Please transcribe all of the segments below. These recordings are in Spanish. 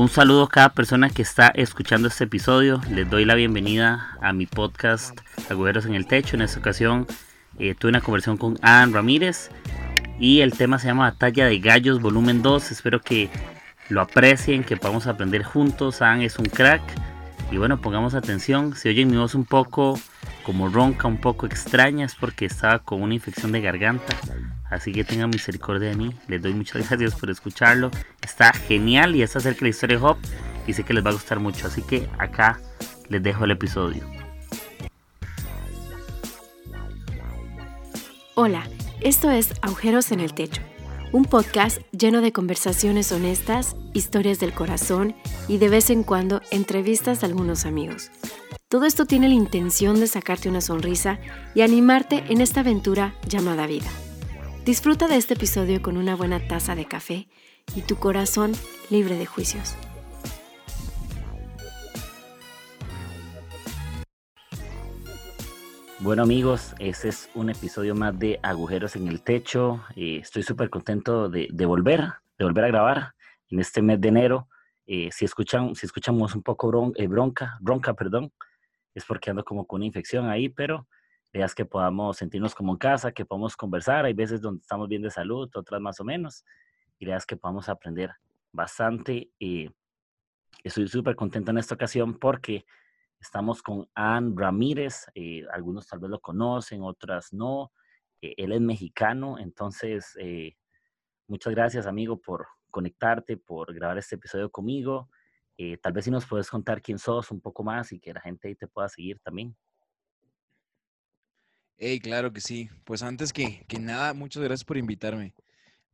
Un saludo a cada persona que está escuchando este episodio. Les doy la bienvenida a mi podcast Agujeros en el Techo. En esta ocasión eh, tuve una conversación con Ann Ramírez y el tema se llama Batalla de Gallos Volumen 2. Espero que lo aprecien, que podamos aprender juntos. Ann es un crack. Y bueno, pongamos atención. Si oyen mi voz un poco como ronca, un poco extraña, es porque estaba con una infección de garganta. Así que tengan misericordia de mí. Les doy muchas gracias por escucharlo. Está genial y está acerca de la historia de. Y sé que les va a gustar mucho. Así que acá les dejo el episodio. Hola, esto es Agujeros en el Techo. Un podcast lleno de conversaciones honestas, historias del corazón y de vez en cuando entrevistas a algunos amigos. Todo esto tiene la intención de sacarte una sonrisa y animarte en esta aventura llamada vida. Disfruta de este episodio con una buena taza de café y tu corazón libre de juicios. Bueno amigos, este es un episodio más de Agujeros en el Techo. Eh, estoy súper contento de, volver, de volver a grabar en este mes de enero. Eh, si, escuchan, si escuchamos un poco eh, bronca, bronca, perdón, es porque ando como con una infección ahí, pero ideas que podamos sentirnos como en casa, que podamos conversar. Hay veces donde estamos bien de salud, otras más o menos. Ideas que podamos aprender bastante. Y estoy súper contento en esta ocasión porque estamos con Ann Ramírez. Eh, algunos tal vez lo conocen, otras no. Eh, él es mexicano, entonces eh, muchas gracias amigo por conectarte, por grabar este episodio conmigo. tal vez si nos puedes contar quién sos un poco más y que la gente te pueda seguir también. Hey, claro que sí. Pues antes que, que nada, muchas gracias por invitarme.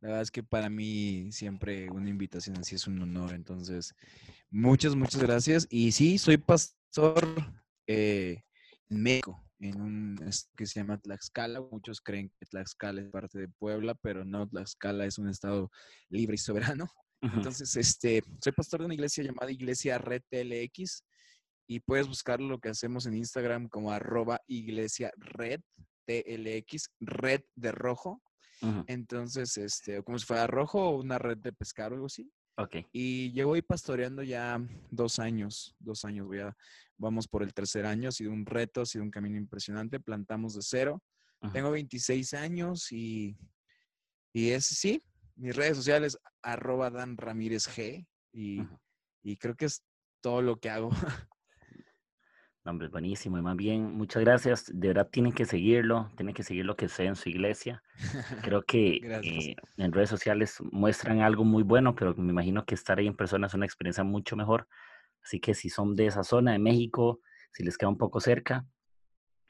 La verdad es que para mí siempre una invitación así es un honor. Entonces, muchas, muchas gracias. Y sí, soy pastor eh, en México, en un que se llama Tlaxcala. Muchos creen que Tlaxcala es parte de Puebla, pero no, Tlaxcala es un estado libre y soberano. Entonces, este, soy pastor de una iglesia llamada Iglesia Red TLX y puedes buscar lo que hacemos en Instagram como arroba iglesia red, TLX, red de rojo. Entonces, este, como si fuera rojo o una red de pescar o algo así. Ok. Y llevo ahí pastoreando ya dos años, dos años, voy a, vamos por el tercer año, ha sido un reto, ha sido un camino impresionante, plantamos de cero. Tengo 26 años y, y es, sí, mis redes sociales, arroba Dan Ramírez G, y, y creo que es todo lo que hago. hombre, buenísimo. Y más bien, muchas gracias. De verdad tienen que seguirlo, tienen que seguir lo que sea en su iglesia. Creo que eh, en redes sociales muestran algo muy bueno, pero me imagino que estar ahí en persona es una experiencia mucho mejor. Así que si son de esa zona de México, si les queda un poco cerca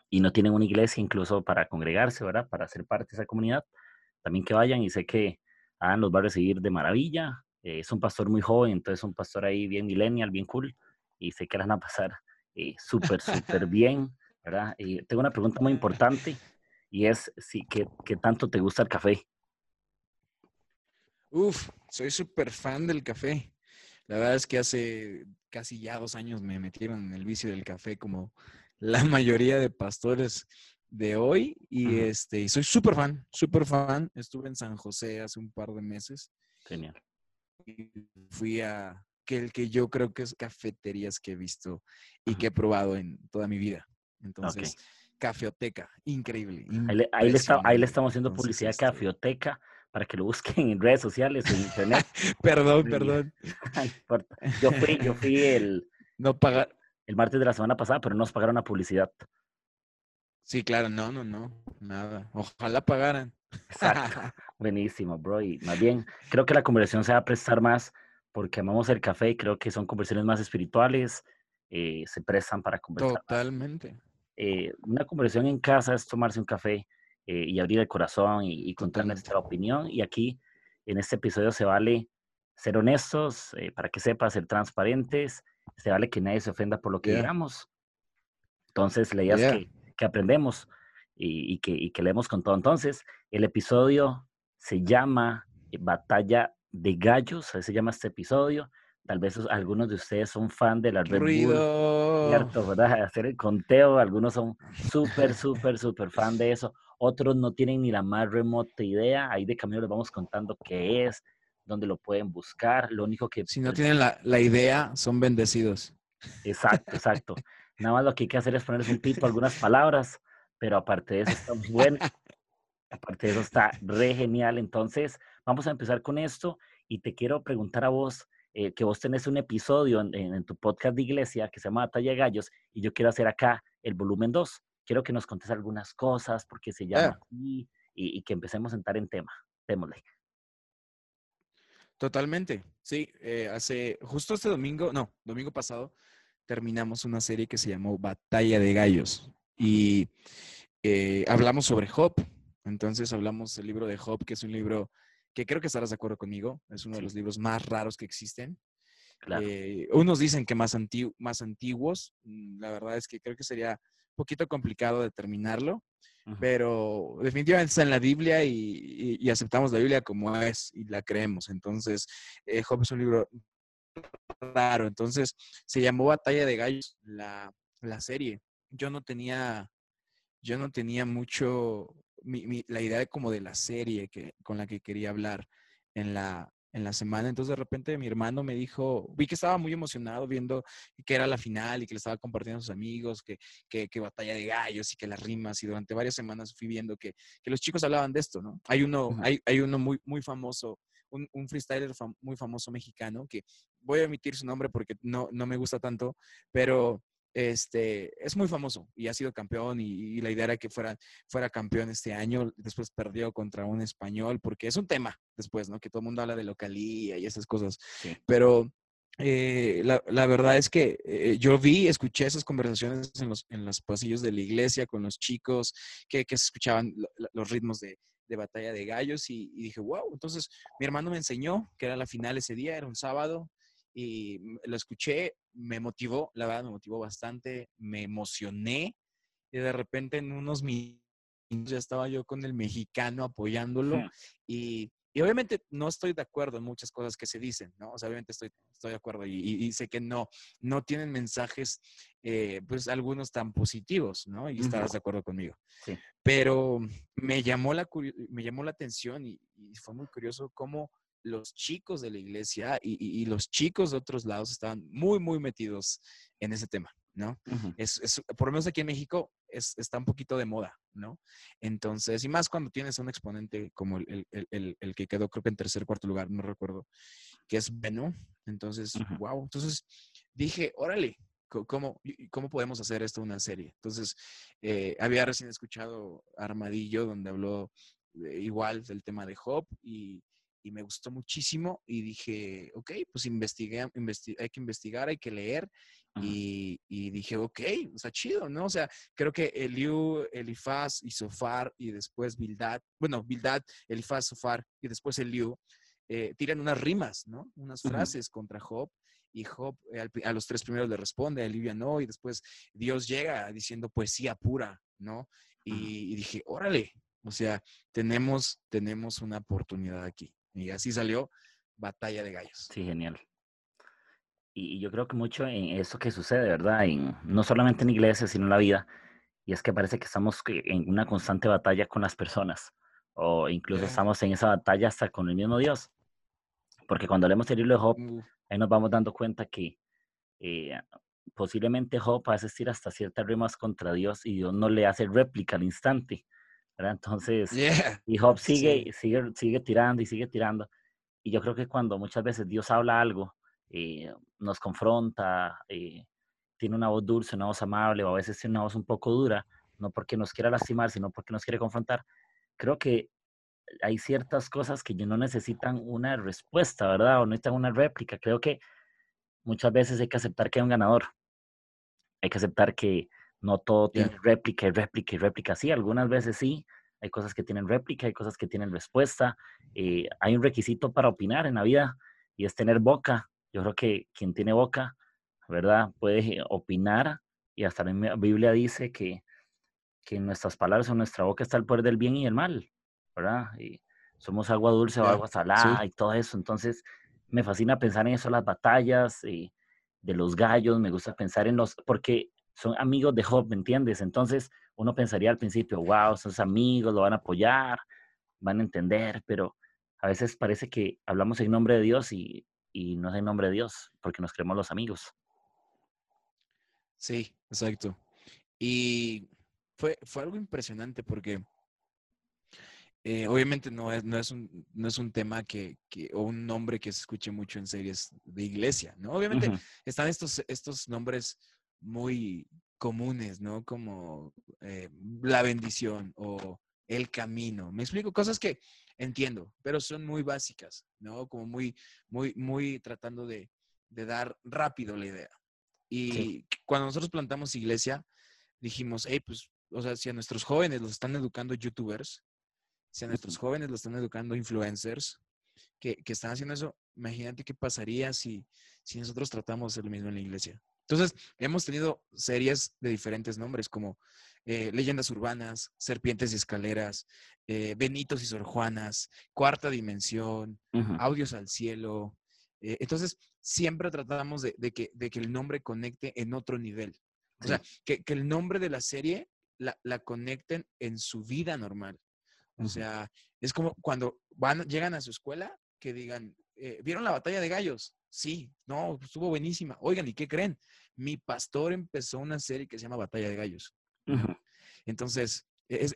y no tienen una iglesia incluso para congregarse, ¿verdad? Para ser parte de esa comunidad, también que vayan y sé que Adam los va a recibir de maravilla. Eh, es un pastor muy joven, entonces un pastor ahí bien millennial, bien cool y sé que van a pasar eh, súper, súper bien, ¿verdad? Y tengo una pregunta muy importante y es, si, ¿qué, ¿qué tanto te gusta el café? Uf, soy súper fan del café. La verdad es que hace casi ya dos años me metieron en el vicio del café como la mayoría de pastores de hoy y este y soy súper fan, súper fan. Estuve en San José hace un par de meses. Genial. Y fui a, que el que yo creo que es cafeterías que he visto y que he probado en toda mi vida. Entonces, Cafeoteca, increíble. Ahí le, ahí le, estamos haciendo publicidad a este Cafeoteca para que lo busquen en redes sociales, en internet. perdón, perdón. yo fui, yo fui el, no paga... el martes de la semana pasada, pero no nos pagaron la publicidad. Sí, claro, no, no, no, nada. Ojalá pagaran. Exacto. Buenísimo, bro. Y más bien, creo que la conversación se va a prestar más porque amamos el café y creo que son conversaciones más espirituales, eh, se prestan para conversar. Totalmente. Eh, una conversación en casa es tomarse un café eh, y abrir el corazón y, contar nuestra opinión. Y aquí, en este episodio, se vale ser honestos, para que sepa, ser transparentes, se vale que nadie se ofenda por lo que digamos. Entonces, la idea es que, aprendemos y, que, y que leemos con todo. Entonces, el episodio se llama Batalla de gallos, así se llama este episodio. Tal vez algunos de ustedes son fan de la Red Bull, ¿cierto? ¿verdad? Hacer el conteo, algunos son súper, súper, súper fan de eso. Otros no tienen ni la más remota idea. Ahí de camino les vamos contando qué es, dónde lo pueden buscar. Lo único que... Si no tienen la, la idea, son bendecidos. Exacto, exacto. Nada más lo que hay que hacer es ponerles un pito algunas palabras, pero aparte de eso está bueno. Aparte de eso está re genial. Entonces, vamos a empezar con esto y te quiero preguntar a vos, eh, que vos tenés un episodio en, tu podcast de iglesia que se llama Batalla de Gallos y yo quiero hacer acá el volumen 2. Quiero que nos contes algunas cosas, porque se llama así y, que empecemos a entrar en tema. Démosle. Totalmente, sí. Eh, hace justo este domingo, no, domingo pasado, terminamos una serie que se llamó Batalla de Gallos y eh, hablamos sobre Job. Entonces hablamos del libro de Job, que es un libro que creo que estarás de acuerdo conmigo, es uno de los libros más raros que existen. Eh, unos dicen que más, más antiguos, mm, la verdad es que creo que sería un poquito complicado determinarlo, pero definitivamente está en la Biblia y, aceptamos la Biblia como es y la creemos. Entonces, eh, Job es un libro raro, entonces se llamó Batalla de Gallos la, la serie. Yo no tenía, yo no tenía mucho, la idea de como de la serie que, con la que quería hablar en la, en la semana. Entonces de repente mi hermano me dijo, vi que estaba muy emocionado viendo que era la final y que le estaba compartiendo a sus amigos, que, que, batalla de gallos y que las rimas. Y durante varias semanas fui viendo que, que los chicos hablaban de esto, ¿no? Hay uno, hay, hay, uno muy, muy famoso, un, un freestyler muy famoso mexicano, que voy a omitir su nombre porque no, no me gusta tanto, pero este, es muy famoso y ha sido campeón y, la idea era que fuera, fuera campeón este año, después perdió contra un español, porque es un tema después, ¿no? Que todo el mundo habla de localía y esas cosas, pero eh, la, verdad es que eh, yo vi, escuché esas conversaciones en los, en los pasillos de la iglesia con los chicos que, que se escuchaban los ritmos de, de batalla de gallos y, y, dije, wow, entonces mi hermano me enseñó que era la final ese día, era un sábado, y lo escuché, me motivó, la verdad me motivó bastante, me emocioné y de repente en unos minutos ya estaba yo con el mexicano apoyándolo y, y, obviamente no estoy de acuerdo en muchas cosas que se dicen, ¿no? O sea, obviamente estoy, estoy de acuerdo y, y, sé que no, no tienen mensajes, eh, pues algunos tan positivos, ¿no? Y estarás de acuerdo conmigo. Sí. Pero me llamó la, me llamó la atención y, y fue muy curioso cómo los chicos de la iglesia y, los chicos de otros lados estaban muy, muy metidos en ese tema, ¿no? es, por lo menos aquí en México es, está un poquito de moda, ¿no? Entonces, y más cuando tienes un exponente como el, que quedó creo que en tercer, cuarto lugar, no recuerdo, que es Beno. Entonces, wow. Entonces dije, órale, ¿Cómo, ¿Cómo podemos hacer esto una serie? Entonces, eh, había recién escuchado Armadillo, donde habló igual del tema de Job y, y me gustó muchísimo y dije, ok, pues investigué, hay que investigar, hay que leer y, y, dije, ok, o sea, chido, ¿no? O sea, creo que Eliú, Elifaz y Sofar y después Bildad, bueno, Bildad, Elifaz, Sofar y después Eliú, eh, tiran unas rimas, ¿no? Unas frases contra Job y Job eh, a los tres primeros le responde, Elivia no, y después Dios llega diciendo poesía pura, ¿no? Y, y, dije, órale, o sea, tenemos, tenemos una oportunidad aquí. Y así salió Batalla de Gallos. Sí, genial. Y yo creo que mucho en eso que sucede, ¿verdad? no solamente en iglesias, sino en la vida. Y es que parece que estamos en una constante batalla con las personas. O incluso estamos en esa batalla hasta con el mismo Dios. Porque cuando leemos el libro de Job, ahí nos vamos dando cuenta que eh, posiblemente Job a asistir hasta ciertas rimas contra Dios y Dios no le hace réplica al instante. Entonces, y Job sigue, sigue, sigue tirando y sigue tirando. Y yo creo que cuando muchas veces Dios habla algo, eh, nos confronta, eh, tiene una voz dulce, una voz amable, o a veces tiene una voz un poco dura, no porque nos quiera lastimar, sino porque nos quiere confrontar. Creo que hay ciertas cosas que no necesitan una respuesta, ¿verdad? O necesitan una réplica. Creo que muchas veces hay que aceptar que hay un ganador. Hay que aceptar que, no todo tiene réplica y réplica y réplica. Sí, algunas veces sí. Hay cosas que tienen réplica, hay cosas que tienen respuesta. Eh, hay un requisito para opinar en la vida y es tener boca. Yo creo que quien tiene boca, ¿verdad? Puede opinar y hasta la Biblia dice que, que en nuestras palabras en nuestra boca está el poder del bien y el mal, ¿verdad? Y somos agua dulce o agua salada y todo eso. Entonces, me fascina pensar en eso, las batallas eh, de los gallos, me gusta pensar en los, porque son amigos de Job, ¿me entiendes? Entonces uno pensaría al principio, wow, son amigos, lo van a apoyar, van a entender, pero a veces parece que hablamos en nombre de Dios y, y no es en nombre de Dios, porque nos creemos los amigos. Sí, exacto. Y fue, fue algo impresionante porque eh, obviamente no es, no, es un, no es un tema que, que, o un nombre que se escuche mucho en series de iglesia, ¿no? Obviamente están estos, estos nombres muy comunes, ¿no? Como eh, la bendición o el camino. Me explico, cosas que entiendo, pero son muy básicas, ¿no? Como muy, muy, muy tratando de, de dar rápido la idea. Y cuando nosotros plantamos iglesia, dijimos, hey, pues, o sea, si a nuestros jóvenes los están educando youtubers, si a nuestros jóvenes los están educando influencers, que, que están haciendo eso, imagínate qué pasaría si, si nosotros tratamos de lo mismo en la iglesia. Entonces, hemos tenido series de diferentes nombres como eh, Leyendas Urbanas, Serpientes y Escaleras, eh, Benitos y Sor Juanas, Cuarta Dimensión, Audios al Cielo. Eh, entonces, siempre tratamos de, que, de, que, el nombre conecte en otro nivel. O sea, que, que, el nombre de la serie la, la conecten en su vida normal. O sea, es como cuando van, llegan a su escuela que digan, ¿vieron la batalla de gallos? Sí, no, estuvo buenísima. Oigan, ¿y qué creen? Mi pastor empezó una serie que se llama Batalla de Gallos. Entonces, es,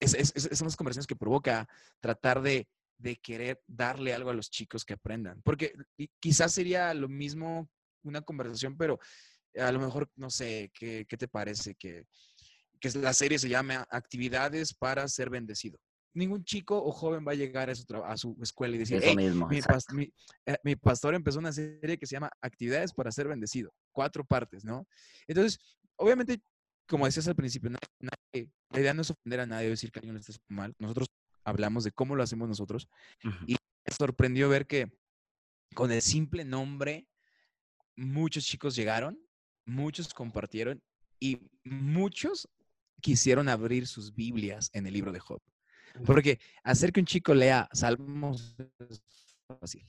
son las conversaciones que provoca tratar de, querer darle algo a los chicos que aprendan. Porque quizás sería lo mismo una conversación, pero a lo mejor, no sé, ¿qué, te parece? Que, que la serie se llame Actividades para ser bendecido ningún chico o joven va a llegar a su, a su escuela y decir, mismo, eh, mi, pastor empezó una serie que se llama Actividades para ser bendecido, cuatro partes, ¿no? Entonces, obviamente, como decías al principio, la idea no es ofender a nadie o decir que alguien lo está mal. Nosotros hablamos de cómo lo hacemos nosotros y me sorprendió ver que con el simple nombre, muchos chicos llegaron, muchos compartieron y muchos quisieron abrir sus Biblias en el libro de Job. Porque hacer que un chico lea Salmos es fácil.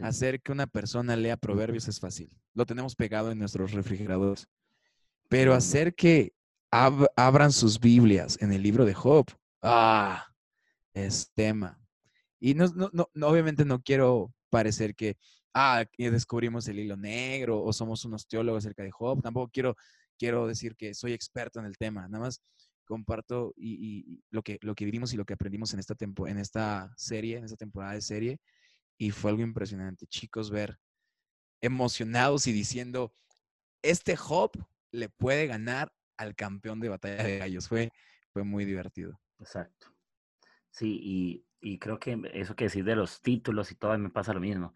Hacer que una persona lea Proverbios es fácil. Lo tenemos pegado en nuestros refrigeradores. Pero hacer que abran sus Biblias en el libro de Job, ah, es tema. Y no, no, no, obviamente no quiero parecer que, ah, descubrimos el hilo negro o somos unos teólogos acerca de Job. Tampoco quiero, quiero decir que soy experto en el tema. Nada más comparto y, lo, que, lo que vivimos y lo que aprendimos en esta, tempo, en esta serie, en esta temporada de serie. Y fue algo impresionante, chicos, ver emocionados y diciendo, este Job le puede ganar al campeón de batalla de gallos. Fue, fue muy divertido. Exacto. Sí, y, y creo que eso que decís de los títulos y todo, me pasa lo mismo.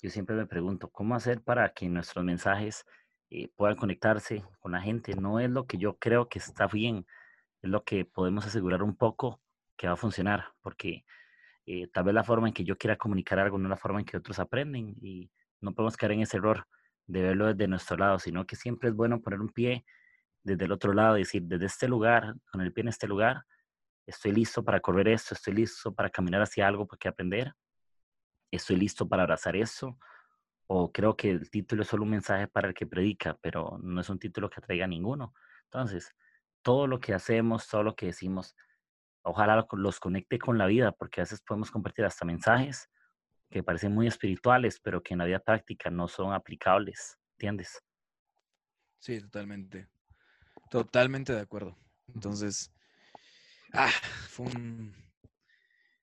Yo siempre me pregunto, ¿cómo hacer para que nuestros mensajes eh, puedan conectarse con la gente? No es lo que yo creo que está bien, es lo que podemos asegurar un poco que va a funcionar, porque eh, tal vez la forma en que yo quiera comunicar algo no es la forma en que otros aprenden y no podemos caer en ese error de verlo desde nuestro lado, sino que siempre es bueno poner un pie desde el otro lado decir, desde este lugar, con el pie en este lugar, estoy listo para correr esto, estoy listo para caminar hacia algo que aprender, estoy listo para abrazar eso, o creo que el título es solo un mensaje para el que predica, pero no es un título que atraiga a ninguno. Entonces, todo lo que hacemos, todo lo que decimos, ojalá los conecte con la vida, porque a veces podemos compartir hasta mensajes que parecen muy espirituales, pero que en la vida práctica no son aplicables, ¿entiendes? Sí, totalmente. Totalmente de acuerdo. Entonces, ah, fue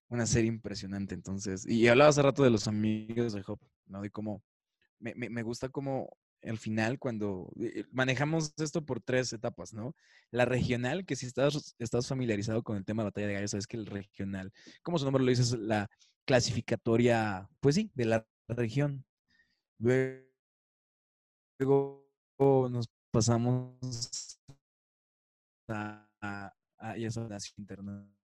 una serie impresionante. Entonces, y hablaba hace rato de los amigos de Job, ¿no? De cómo me, me gusta cómo al final cuando eh, manejamos esto por tres etapas, ¿no? La regional, que si estás, estás familiarizado con el tema de batalla de gallos, sabes que el regional, como su nombre lo dice, es la clasificatoria, pues sí, de la región. Luego nos pasamos a, a, esa internacional.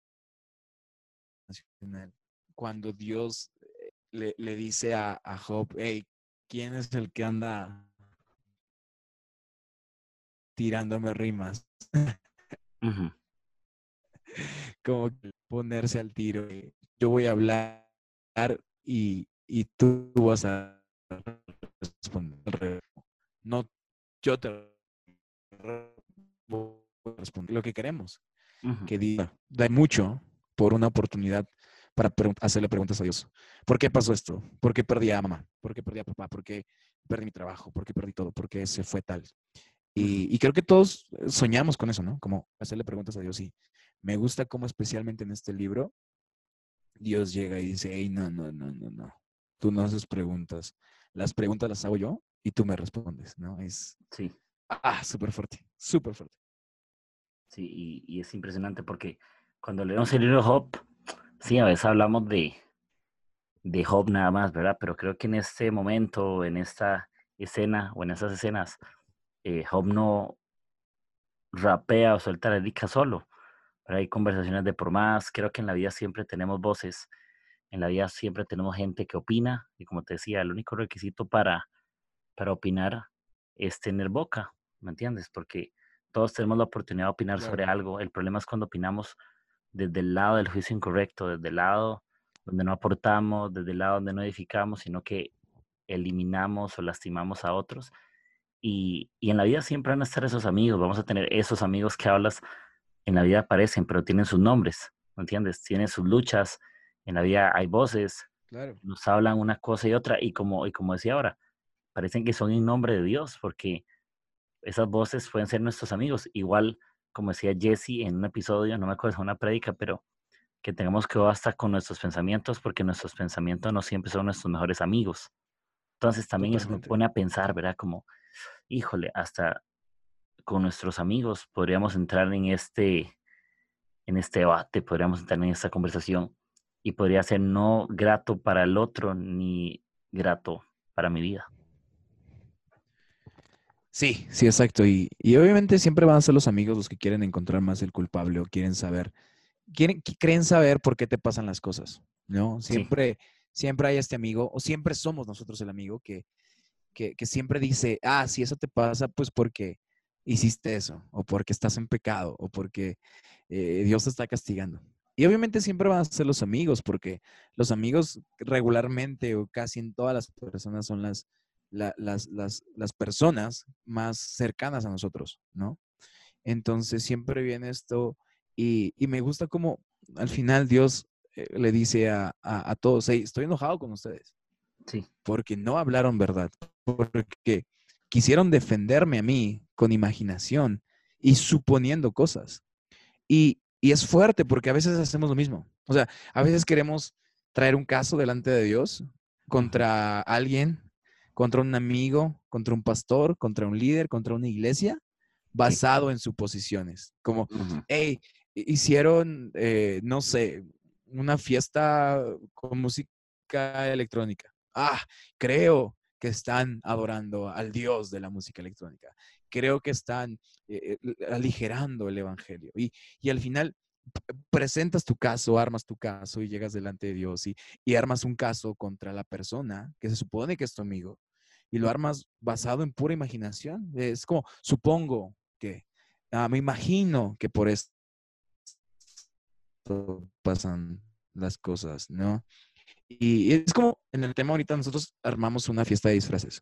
Cuando Dios eh, le, le dice a, a Job, hey, ¿quién es el que anda tirándome rimas. Como ponerse al tiro. Yo voy a hablar y, y tú vas a responder. No, yo te voy a responder lo que queremos. Que diga, da mucho por una oportunidad para hacerle preguntas a Dios. ¿Por qué pasó esto? ¿Por qué perdí a mamá? ¿Por qué perdí a papá? ¿Por qué perdí mi trabajo? ¿Por qué perdí todo? ¿Por qué se fue tal? Y, creo que todos soñamos con eso, ¿no? Como hacerle preguntas a Dios. Y me gusta cómo especialmente en este libro Dios llega y dice, hey, no, no, no, no, no. Tú no haces preguntas. Las preguntas las hago yo y tú me respondes, ¿no? Es... Sí. Ah, súper fuerte, súper fuerte. Sí, y, es impresionante porque cuando leemos el libro de Job, sí, a veces hablamos de, de Job nada más, ¿verdad? Pero creo que en este momento, en esta escena o en esas escenas, eh, Job no rapea o suelta la dedica solo. Pero hay conversaciones de por más. Creo que en la vida siempre tenemos voces. En la vida siempre tenemos gente que opina. Y como te decía, el único requisito para, para opinar es tener boca. ¿Me entiendes? Porque todos tenemos la oportunidad de opinar sobre algo. El problema es cuando opinamos desde el lado del juicio incorrecto, desde el lado donde no aportamos, desde el lado donde no edificamos, sino que eliminamos o lastimamos a otros. Y, y, en la vida siempre van a estar esos amigos, vamos a tener esos amigos que hablas, en la vida aparecen, pero tienen sus nombres, ¿me entiendes? Tienen sus luchas, en la vida hay voces, nos hablan una cosa y otra, y como, y como decía ahora, parecen que son en nombre de Dios, porque esas voces pueden ser nuestros amigos, igual como decía Jesse en un episodio, no me acuerdo, una prédica, pero que tengamos que basta con nuestros pensamientos, porque nuestros pensamientos no siempre son nuestros mejores amigos. Entonces también eso me pone a pensar, ¿verdad? Como, híjole, hasta con nuestros amigos podríamos entrar en este, en este debate, podríamos entrar en esta conversación y podría ser no grato para el otro ni grato para mi vida. Sí, sí, exacto. Y, obviamente siempre van a ser los amigos los que quieren encontrar más el culpable o quieren saber, quieren, creen saber por qué te pasan las cosas, ¿no? Siempre, siempre hay este amigo o siempre somos nosotros el amigo que, que, que siempre dice, ah, si eso te pasa, pues porque hiciste eso, o porque estás en pecado, o porque eh, Dios te está castigando. Y obviamente siempre van a ser los amigos, porque los amigos regularmente o casi en todas las personas son las, las, las, personas más cercanas a nosotros, ¿no? Entonces siempre viene esto y, me gusta como al final Dios eh, le dice a, a, todos, estoy enojado con ustedes. Sí. Porque no hablaron verdad, porque quisieron defenderme a mí con imaginación y suponiendo cosas. Y, es fuerte porque a veces hacemos lo mismo. O sea, a veces queremos traer un caso delante de Dios contra alguien, contra un amigo, contra un pastor, contra un líder, contra una iglesia, basado en suposiciones. Como, hey, hicieron, eh, no sé, una fiesta con música electrónica. Ah, creo que están adorando al Dios de la música electrónica. Creo que están eh, eh, aligerando el Evangelio. Y, al final presentas tu caso, armas tu caso y llegas delante de Dios y, y, armas un caso contra la persona que se supone que es tu amigo y lo armas basado en pura imaginación. Es como, supongo que, ah, me imagino que por esto pasan las cosas, ¿no? Y es como en el tema ahorita nosotros armamos una fiesta de disfraces.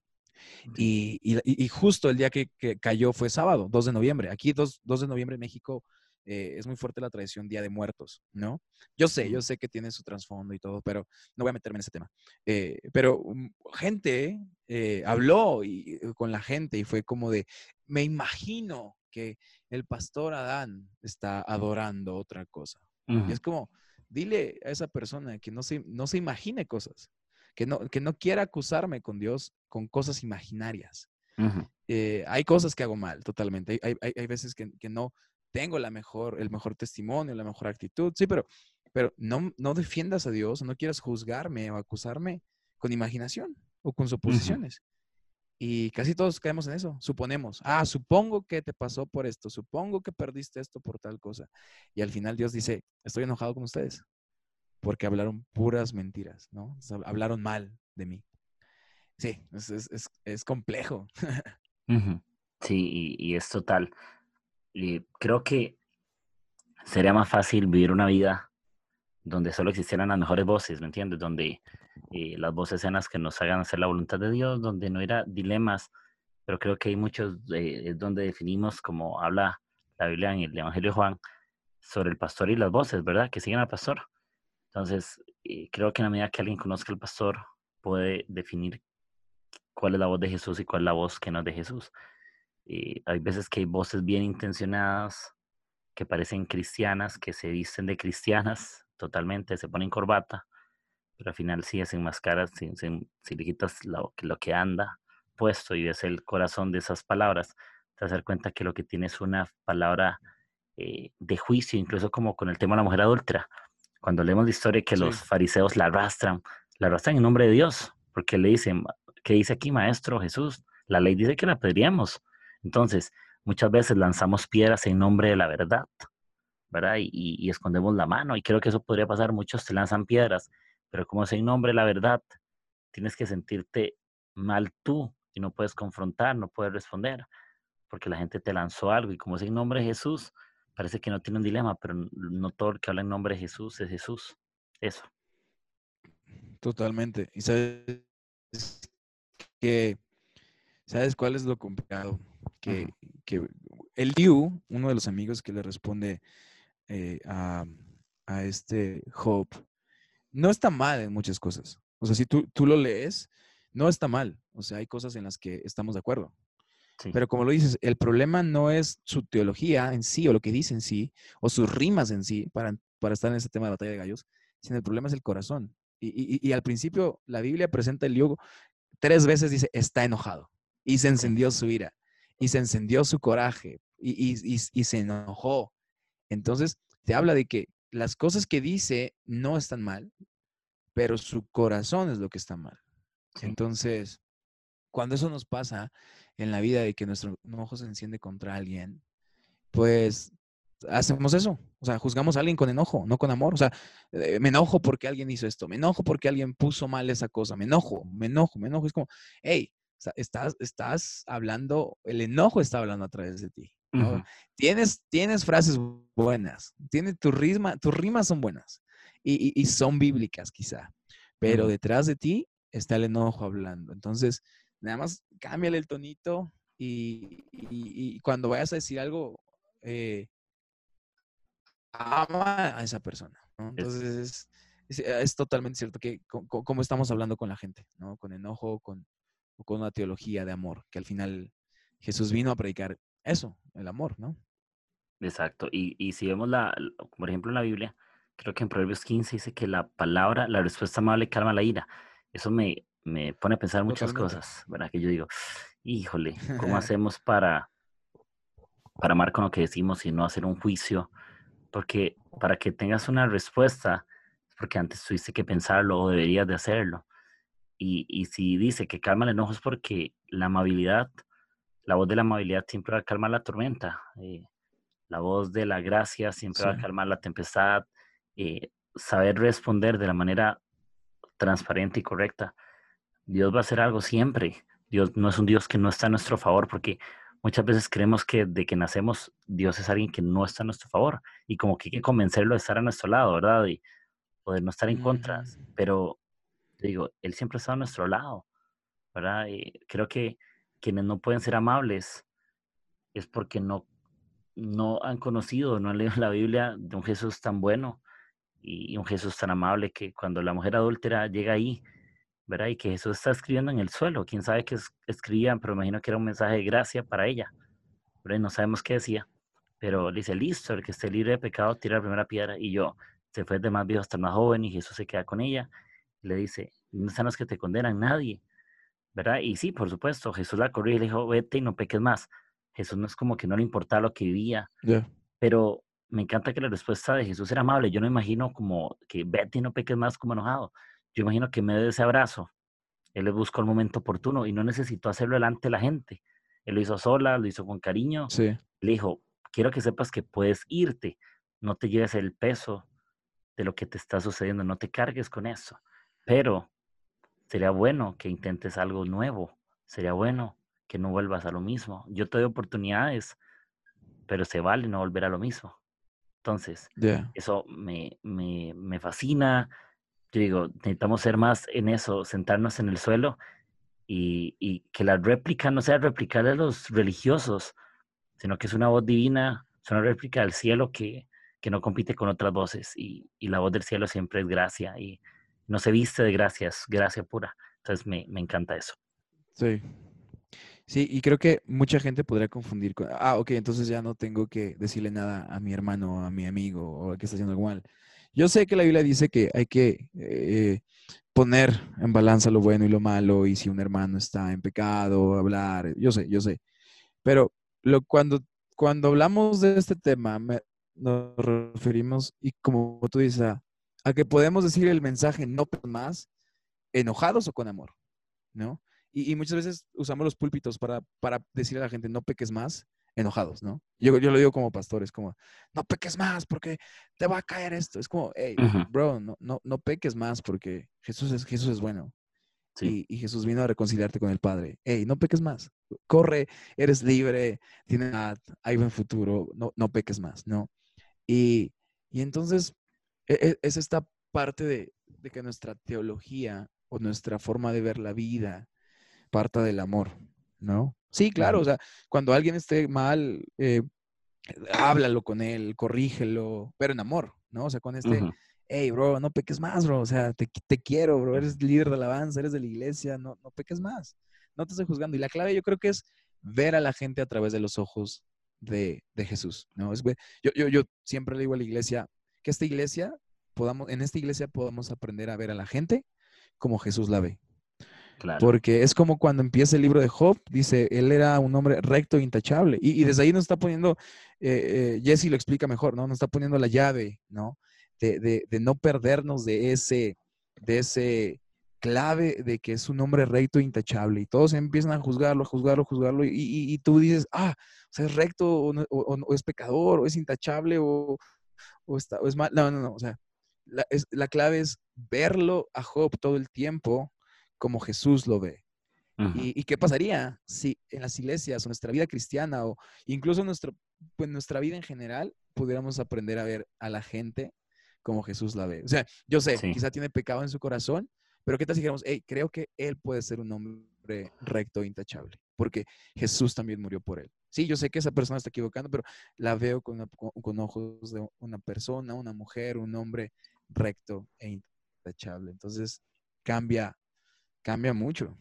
Y, y, justo el día que, cayó fue sábado, 2 de noviembre. Aquí 2, 2 de noviembre en México eh, es muy fuerte la tradición Día de Muertos, ¿no? Yo sé, yo sé que tiene su trasfondo y todo, pero no voy a meterme en ese tema. Eh, pero mm, gente eh, habló y, con la gente y fue como de, me imagino que el pastor Adán está adorando otra cosa. Y es como, dile a esa persona que no se, no se imagine cosas, que no, que no quiera acusarme con Dios con cosas imaginarias. Eh, hay cosas que hago mal, totalmente. Hay, hay, hay veces que, que, no tengo la mejor, el mejor testimonio, la mejor actitud, sí, pero, pero no, no defiendas a Dios, no quieras juzgarme o acusarme con imaginación o con suposiciones. Y casi todos caemos en eso. Suponemos, ah, supongo que te pasó por esto, supongo que perdiste esto por tal cosa. Y al final Dios dice, estoy enojado con ustedes porque hablaron puras mentiras, ¿no? hablaron mal de mí. Sí, es, complejo. Sí, y, es total. Y creo que sería más fácil vivir una vida donde solo existieran las mejores voces, ¿me entiendes? Donde y las voces en las que nos hagan hacer la voluntad de Dios, donde no era dilemas, pero creo que hay muchos eh, donde definimos, como habla la Biblia en el Evangelio de Juan, sobre el pastor y las voces, ¿verdad? Que siguen al pastor. Entonces, eh, creo que en la medida que alguien conozca al pastor, puede definir cuál es la voz de Jesús y cuál es la voz que no es de Jesús. Y hay veces que hay voces bien intencionadas, que parecen cristianas, que se visten de cristianas totalmente, se ponen corbata, pero al final sí hacen máscaras, si, si, le quitas lo, lo, que anda puesto y ves el corazón de esas palabras, te dar cuenta que lo que tiene es una palabra eh, de juicio, incluso como con el tema de la mujer adúltera. Cuando leemos la historia que los fariseos la arrastran, la arrastran en nombre de Dios, porque le dicen, ¿qué dice aquí, maestro Jesús? La ley dice que la pediríamos. Entonces, muchas veces lanzamos piedras en nombre de la verdad, ¿verdad? Y, escondemos la mano. Y creo que eso podría pasar. Muchos te lanzan piedras, pero como es en nombre la verdad, tienes que sentirte mal tú y no puedes confrontar, no puedes responder, porque la gente te lanzó algo. Y como es en nombre de Jesús, parece que no tiene un dilema, pero no todo el que habla en nombre de Jesús es Jesús. Eso. Totalmente. Y sabes que, ¿sabes cuál es lo complicado? Que, el Liu, uno de los amigos que le responde eh, a, este Hope, no está mal en muchas cosas. O sea, si tú, tú lo lees, no está mal. O sea, hay cosas en las que estamos de acuerdo. Pero como lo dices, el problema no es su teología en sí o lo que dice en sí o sus rimas en sí para, para estar en ese tema de batalla de gallos, sino el problema es el corazón. Y, al principio la Biblia presenta el yugo, tres veces dice, está enojado. Y se encendió su ira. Y se encendió su coraje. Y, se enojó. Entonces, te habla de que las cosas que dice no están mal, pero su corazón es lo que está mal. Entonces, cuando eso nos pasa en la vida de que nuestro enojo se enciende contra alguien, pues hacemos eso. O sea, juzgamos a alguien con enojo, no con amor. O sea, eh, me enojo porque alguien hizo esto, me enojo porque alguien puso mal esa cosa, me enojo, me enojo, me enojo. Es como, hey, estás, estás hablando, el enojo está hablando a través de ti. Tienes, tienes frases buenas, tiene tu rima, tus rimas son buenas y, son bíblicas quizá, pero detrás de ti está el enojo hablando. Entonces, nada más cámbiale el tonito y, cuando vayas a decir algo, eh, ama a esa persona. Entonces, es, totalmente cierto que como estamos hablando con la gente, ¿no? Con enojo, con, con una teología de amor, que al final Jesús vino a predicar eso, el amor, ¿no? Exacto. Y, si vemos, la, por ejemplo, en la Biblia, creo que en Proverbios 15 dice que la palabra, la respuesta amable calma la ira. Eso me, me pone a pensar muchas cosas, ¿verdad? Que yo digo, híjole, ¿cómo hacemos para, para amar con lo que decimos y no hacer un juicio porque para que tengas una respuesta, porque antes tuviste que pensarlo o deberías de hacerlo. Y, y si dice que calma el enojo es porque la amabilidad, la voz de la amabilidad siempre va a calmar la tormenta. Eh, la voz de la gracia siempre va a calmar la tempestad. Eh, saber responder de la manera transparente y correcta. Dios va a hacer algo siempre. Dios no es un Dios que no está a nuestro favor, porque muchas veces creemos que de que nacemos Dios es alguien que no está a nuestro favor y como que hay que convencerlo de estar a nuestro lado, ¿verdad? Y poder no estar en contra. Pero digo, Él siempre está a nuestro lado, ¿verdad? Y creo que quienes no pueden ser amables es porque no, no han conocido, no han leído la Biblia de un Jesús tan bueno y un Jesús tan amable que cuando la mujer adúltera llega ahí, ¿verdad? Y que Jesús está escribiendo en el suelo. Quién sabe qué escribían, pero imagino que era un mensaje de gracia para ella. ¿verdad? No sabemos qué decía. Pero le dice, listo, el que esté libre de pecado, tira la primera piedra. Y yo, se fue de más viejo hasta más joven y Jesús se queda con ella. Y le dice, no están los que te condenan, nadie. ¿Verdad? Y sí, por supuesto, Jesús la corrió y le dijo, vete y no peques más. Jesús no es como que no le importaba lo que vivía. Pero me encanta que la respuesta de Jesús era amable. Yo no imagino como que vete y no peques más como enojado. Yo imagino que en medio de ese abrazo, él le buscó el momento oportuno y no necesitó hacerlo delante de la gente. Él lo hizo sola, lo hizo con cariño. Sí. Le dijo, quiero que sepas que puedes irte, no te lleves el peso de lo que te está sucediendo, no te cargues con eso. Pero sería bueno que intentes algo nuevo, sería bueno que no vuelvas a lo mismo. Yo te doy oportunidades, pero se vale no volver a lo mismo. Entonces, eso me, me, me fascina, yo digo, necesitamos ser más en eso, sentarnos en el suelo y, y que la réplica no sea replicar a los religiosos, sino que es una voz divina, es una réplica del cielo que, que no compite con otras voces y, y, la voz del cielo siempre es gracia y no se viste de gracia, es gracia pura. Entonces me, me encanta eso. Sí. Sí, y creo que mucha gente podría confundir con, ah, ok, entonces ya no tengo que decirle nada a mi hermano, a mi amigo o a que está haciendo algo mal. Yo sé que la Biblia dice que hay que eh, poner en balanza lo bueno y lo malo y si un hermano está en pecado, hablar, yo sé, yo sé. Pero lo, cuando, cuando hablamos de este tema, nos referimos, y como tú dices, a, que podemos decir el mensaje no más enojados o con amor, ¿no? Y, muchas veces usamos los púlpitos para, para decirle a la gente, no peques más, enojados, ¿no? Yo, yo lo digo como pastor, es como, no peques más porque te va a caer esto. Es como, hey, bro, no, no, no peques más porque Jesús es, Jesús es bueno. Y, y, Jesús vino a reconciliarte con el Padre. Hey, no peques más. Corre, eres libre, tienes hay buen futuro, no, no peques más, ¿no? Y, y entonces es esta parte de, de que nuestra teología o nuestra forma de ver la vida parta del amor, ¿no? Sí, claro, o sea, cuando alguien esté mal, eh, háblalo con él, corrígelo, pero en amor, ¿no? O sea, con este, hey, bro, no peques más, bro, o sea, te, quiero, bro, eres líder de alabanza, eres de la iglesia, no, no peques más, no te estoy juzgando. Y la clave yo creo que es ver a la gente a través de los ojos de, Jesús, ¿no? Es, yo, yo, yo siempre le digo a la iglesia que esta iglesia podamos, en esta iglesia podamos aprender a ver a la gente como Jesús la ve, porque es como cuando empieza el libro de Job, dice, él era un hombre recto e intachable. Y, desde ahí nos está poniendo, eh, eh, Jesse lo explica mejor, ¿no? Nos está poniendo la llave, ¿no? De, no perdernos de ese, de ese clave de que es un hombre recto e intachable. Y todos empiezan a juzgarlo, a juzgarlo, a juzgarlo. Y, tú dices, ah, o sea, es recto o, es pecador o es intachable o, está, es mal. No, no, no. O sea, la, la clave es verlo a Job todo el tiempo como Jesús lo ve. ¿Y, qué pasaría si en las iglesias o nuestra vida cristiana o incluso nuestro, pues, nuestra vida en general pudiéramos aprender a ver a la gente como Jesús la ve? O sea, yo sé, quizá tiene pecado en su corazón, pero ¿qué tal si dijéramos, hey, creo que él puede ser un hombre recto e intachable? Porque Jesús también murió por él. Sí, yo sé que esa persona está equivocando, pero la veo con, con ojos de una persona, una mujer, un hombre recto e intachable. Entonces, cambia cambia mucho.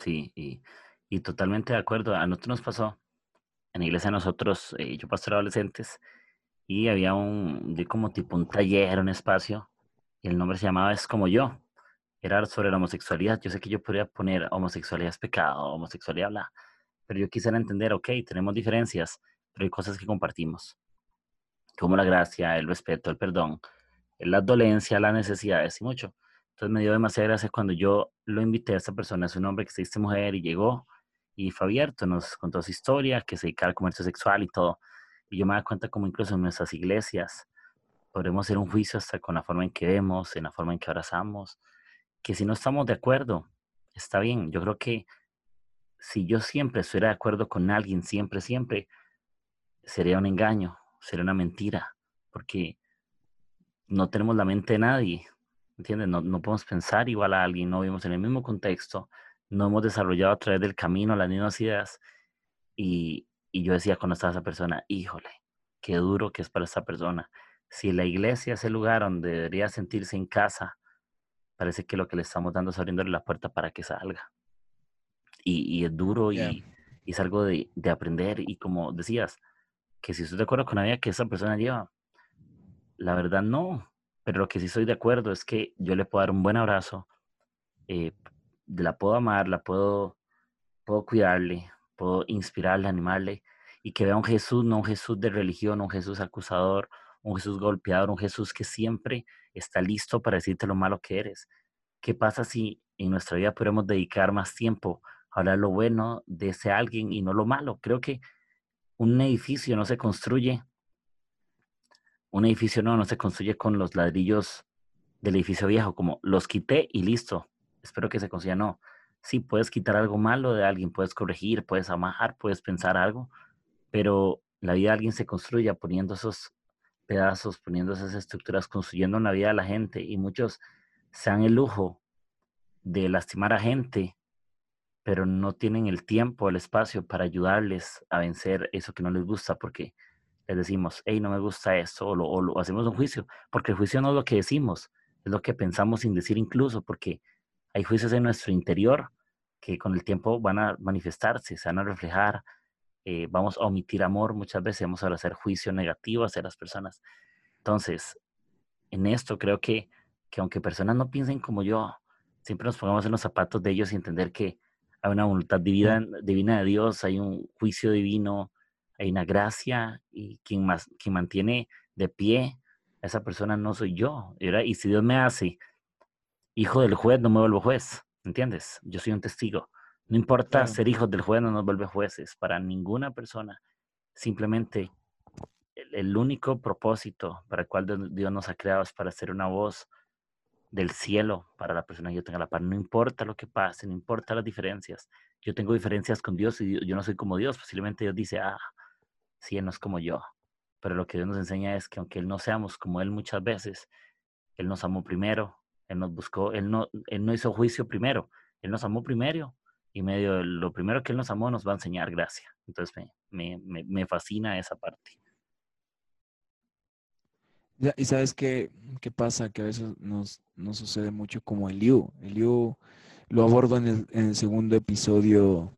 Sí, y, totalmente de acuerdo. A nosotros nos pasó, en la iglesia nosotros, eh, yo pastor adolescentes, y había un, como tipo un taller, un espacio, y el nombre se llamaba Es como yo. Era sobre la homosexualidad. Yo sé que yo podría poner homosexualidad es pecado, homosexualidad bla, pero yo quisiera entender, ok, tenemos diferencias, pero hay cosas que compartimos, como la gracia, el respeto, el perdón, la dolencia, las necesidades y mucho. Entonces me dio demasiada gracia cuando yo lo invité a esta persona, es un hombre que se dice mujer y llegó y fue abierto, nos contó su historia, que se dedica al comercio sexual y todo. Y yo me da cuenta como incluso en nuestras iglesias podremos hacer un juicio hasta con la forma en que vemos, en la forma en que abrazamos, que si no estamos de acuerdo, está bien. Yo creo que si yo siempre estuviera de acuerdo con alguien, siempre, siempre, sería un engaño, sería una mentira, porque no tenemos la mente de nadie, ¿entiendes? No, no podemos pensar igual a alguien, no vivimos en el mismo contexto, no hemos desarrollado a través del camino las mismas ideas. Y, y yo decía cuando estaba esa persona, híjole, qué duro que es para esa persona. Si la iglesia es el lugar donde debería sentirse en casa, parece que lo que le estamos dando es abriéndole la puerta para que salga. Y, y es duro y, y, es algo de, de, aprender. Y como decías, que si estoy de acuerdo con la vida que esa persona lleva, la verdad no. Pero lo que sí estoy de acuerdo es que yo le puedo dar un buen abrazo, eh, la puedo amar, la puedo, puedo cuidarle, puedo inspirarle, animarle, y que vea un Jesús, no un Jesús de religión, un Jesús acusador, un Jesús golpeador, un Jesús que siempre está listo para decirte lo malo que eres. ¿Qué pasa si en nuestra vida podemos dedicar más tiempo hablar lo bueno de ese alguien y no lo malo? Creo que un edificio no se construye un edificio no, no se construye con los ladrillos del edificio viejo, como los quité y listo. Espero que se consiga, no. Sí, puedes quitar algo malo de alguien, puedes corregir, puedes amar, puedes pensar algo, pero la vida de alguien se construye poniendo esos pedazos, poniendo esas estructuras, construyendo una vida de la gente y muchos se dan el lujo de lastimar a gente, pero no tienen el tiempo, el espacio para ayudarles a vencer eso que no les gusta porque les decimos, hey, no me gusta esto, o lo, hacemos un juicio, porque el juicio no es lo que decimos, es lo que pensamos sin decir incluso, porque hay juicios en nuestro interior que con el tiempo van a manifestarse, se van a reflejar, eh, vamos a omitir amor, muchas veces vamos a hacer juicio negativo hacia las personas. Entonces, en esto creo que, que aunque personas no piensen como yo, siempre nos pongamos en los zapatos de ellos y entender que hay una voluntad divina, divina de Dios, hay un juicio divino, hay una gracia y quien, más, quien mantiene de pie a esa persona no soy yo. Y si Dios me hace hijo del juez, no me vuelvo juez, ¿entiendes? Yo soy un testigo. No importa ser hijos del juez, no nos vuelve jueces para ninguna persona. Simplemente el, único propósito para el cual Dios nos ha creado es para ser una voz del cielo para la persona que yo tenga la paz. No importa lo que pase, no importa las diferencias. Yo tengo diferencias con Dios y yo no soy como Dios. Posiblemente Dios dice, ah, sí, Él no es como yo. Pero lo que Dios nos enseña es que aunque Él no seamos como Él muchas veces, Él nos amó primero, Él nos buscó, Él no, él no hizo juicio primero, Él nos amó primero y medio lo primero que Él nos amó nos va a enseñar gracia. Entonces me, me, me fascina esa parte. Y sabes qué, qué, pasa, que a veces nos, nos sucede mucho como el Liu. El Liu lo abordo en el, en el segundo episodio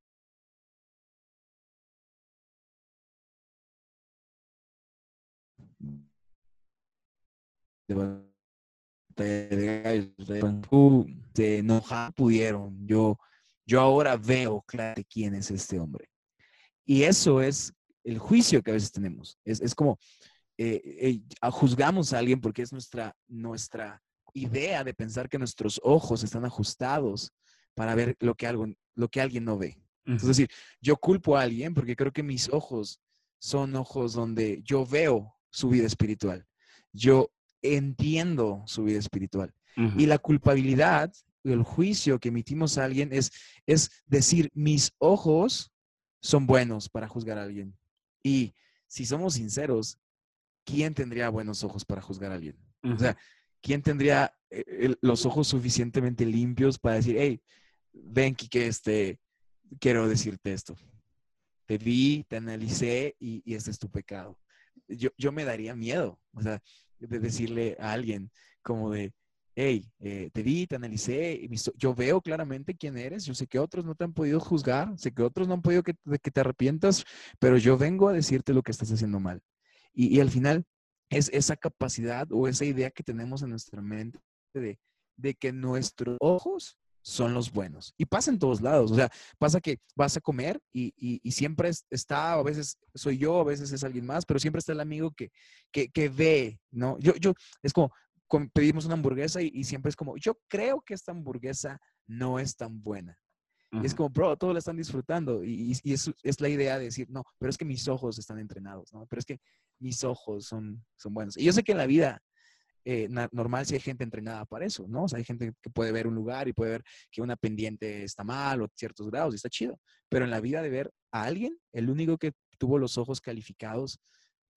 de de no pudieron. Yo yo ahora veo claro quién es este hombre. Y eso es el juicio que a veces tenemos. Es, como eh, eh, juzgamos a alguien porque es nuestra, nuestra idea de pensar que nuestros ojos están ajustados para ver lo que, algo, lo que alguien no ve. Es decir, yo culpo a alguien porque creo que mis ojos son ojos donde yo veo su vida espiritual. Yo entiendo su vida espiritual. Y la culpabilidad el juicio que emitimos a alguien es, es decir, mis ojos son buenos para juzgar a alguien. Y si somos sinceros, ¿quién tendría buenos ojos para juzgar a alguien? O sea, ¿quién tendría eh, los ojos suficientemente limpios para decir, hey, ven, que este, quiero decirte esto. Te vi, te analicé y, y este es tu pecado. Yo, yo me daría miedo, o sea, de decirle a alguien como de, hey, eh, te vi, te analicé, yo veo claramente quién eres, yo sé que otros no te han podido juzgar, sé que otros no han podido que, que te arrepientas, pero yo vengo a decirte lo que estás haciendo mal. Y, al final es esa capacidad o esa idea que tenemos en nuestra mente de, de que nuestros ojos son los buenos. Y pasa en todos lados. O sea, pasa que vas a comer y, y, siempre está, a veces soy yo, a veces es alguien más, pero siempre está el amigo que, que, que ve, ¿no? Yo, yo, es como, pedimos una hamburguesa y, siempre es como, yo creo que esta hamburguesa no es tan buena. Y es como, bro, todos la están disfrutando. Y, y, es, es, la idea de decir, no, pero es que mis ojos están entrenados, ¿no? Pero es que mis ojos son, son buenos. Y yo sé que en la vida eh, normal sí hay gente entrenada para eso, ¿no? O sea, hay gente que puede ver un lugar y puede ver que una pendiente está mal o ciertos grados y está chido. Pero en la vida de ver a alguien, el único que tuvo los ojos calificados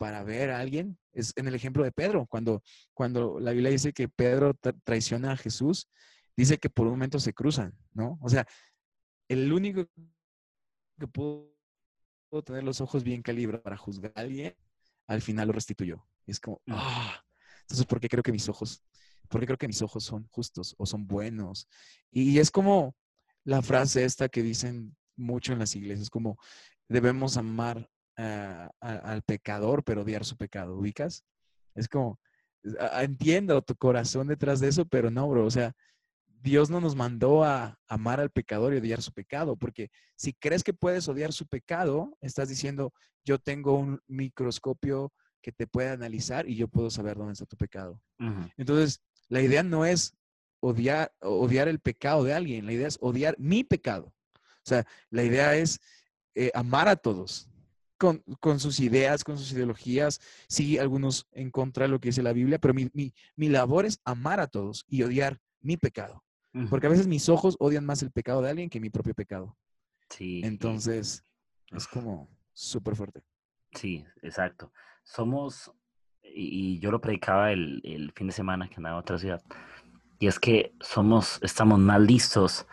para ver a alguien. Es en el ejemplo de Pedro, cuando, cuando la Biblia dice que Pedro traiciona a Jesús, dice que por un momento se cruzan, ¿no? O sea, el único que pudo tener los ojos bien calibrados para juzgar a alguien, al final lo restituyó. Y es como, mm. ah, entonces, ¿por qué creo que mis ojos, por qué creo que mis ojos son justos o son buenos? Y es como la frase esta que dicen mucho en las iglesias, como debemos amar al pecador, pero odiar su pecado, ¿ubicas? Es como, entiendo tu corazón detrás de eso, pero no, bro, o sea, Dios no nos mandó a amar al pecador y odiar su pecado, porque si crees que puedes odiar su pecado, estás diciendo, yo tengo un microscopio que te puede analizar y yo puedo saber dónde está tu pecado. Entonces, la idea no es odiar, odiar el pecado de alguien, la idea es odiar mi pecado. O sea, la idea es eh, amar a todos, con, sus ideas, con sus ideologías, sí, algunos en contra de lo que dice la Biblia, pero mi, mi, labor es amar a todos y odiar mi pecado. Porque a veces mis ojos odian más el pecado de alguien que mi propio pecado. Sí. Entonces, es como súper fuerte. Sí, exacto. Somos, y, yo lo predicaba el, el, fin de semana que andaba en otra ciudad, y es que somos, estamos más listos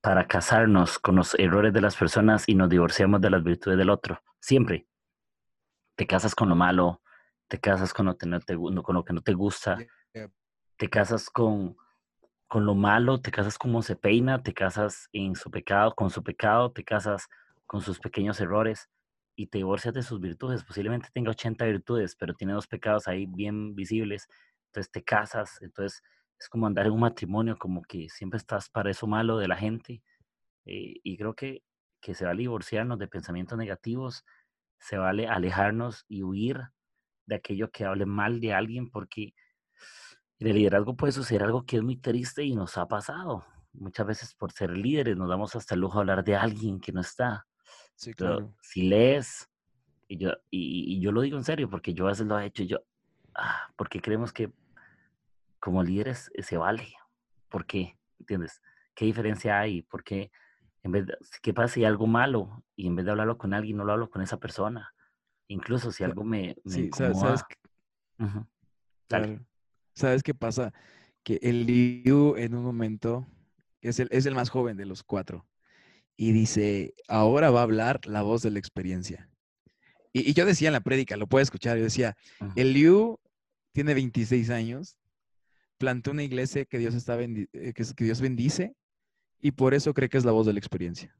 para casarnos con los errores de las personas y nos divorciamos de las virtudes del otro. Siempre. te casas con lo malo, te casas con lo, que no te, con lo que no te gusta, te casas con, con lo malo, te casas como se peina, te casas en su pecado, con su pecado, te casas con sus pequeños errores y te divorcias de sus virtudes. Posiblemente tenga 80 virtudes, pero tiene dos pecados ahí bien visibles. Entonces te casas, entonces es como andar en un matrimonio, como que siempre estás para eso malo de la gente. Eh, y creo que, que se vale divorciarnos de pensamientos negativos, se vale alejarnos y huir de aquello que hable mal de alguien, porque en el liderazgo puede suceder algo que es muy triste y nos ha pasado. Muchas veces por ser líderes nos damos hasta el lujo de hablar de alguien que no está. Sí, claro. si lees, y yo, y, yo lo digo en serio, porque yo a veces lo he hecho, yo, ah, porque creemos que como líderes eh, se vale. ¿Por qué? ¿Entiendes? ¿Qué diferencia hay? ¿Por qué? En vez de, ¿Qué pasa si hay algo malo y en vez de hablarlo con alguien, no lo hablo con esa persona? Incluso si algo me, sí, ¿sabes, ¿Sabes qué pasa? Que el Liu en un momento es el, es el más joven de los cuatro y dice, ahora va a hablar la voz de la experiencia. Y, yo decía en la prédica, lo puede escuchar, yo decía, el Liu tiene 26 años plantó una iglesia que Dios, está eh, que, que, Dios bendice y por eso cree que es la voz de la experiencia.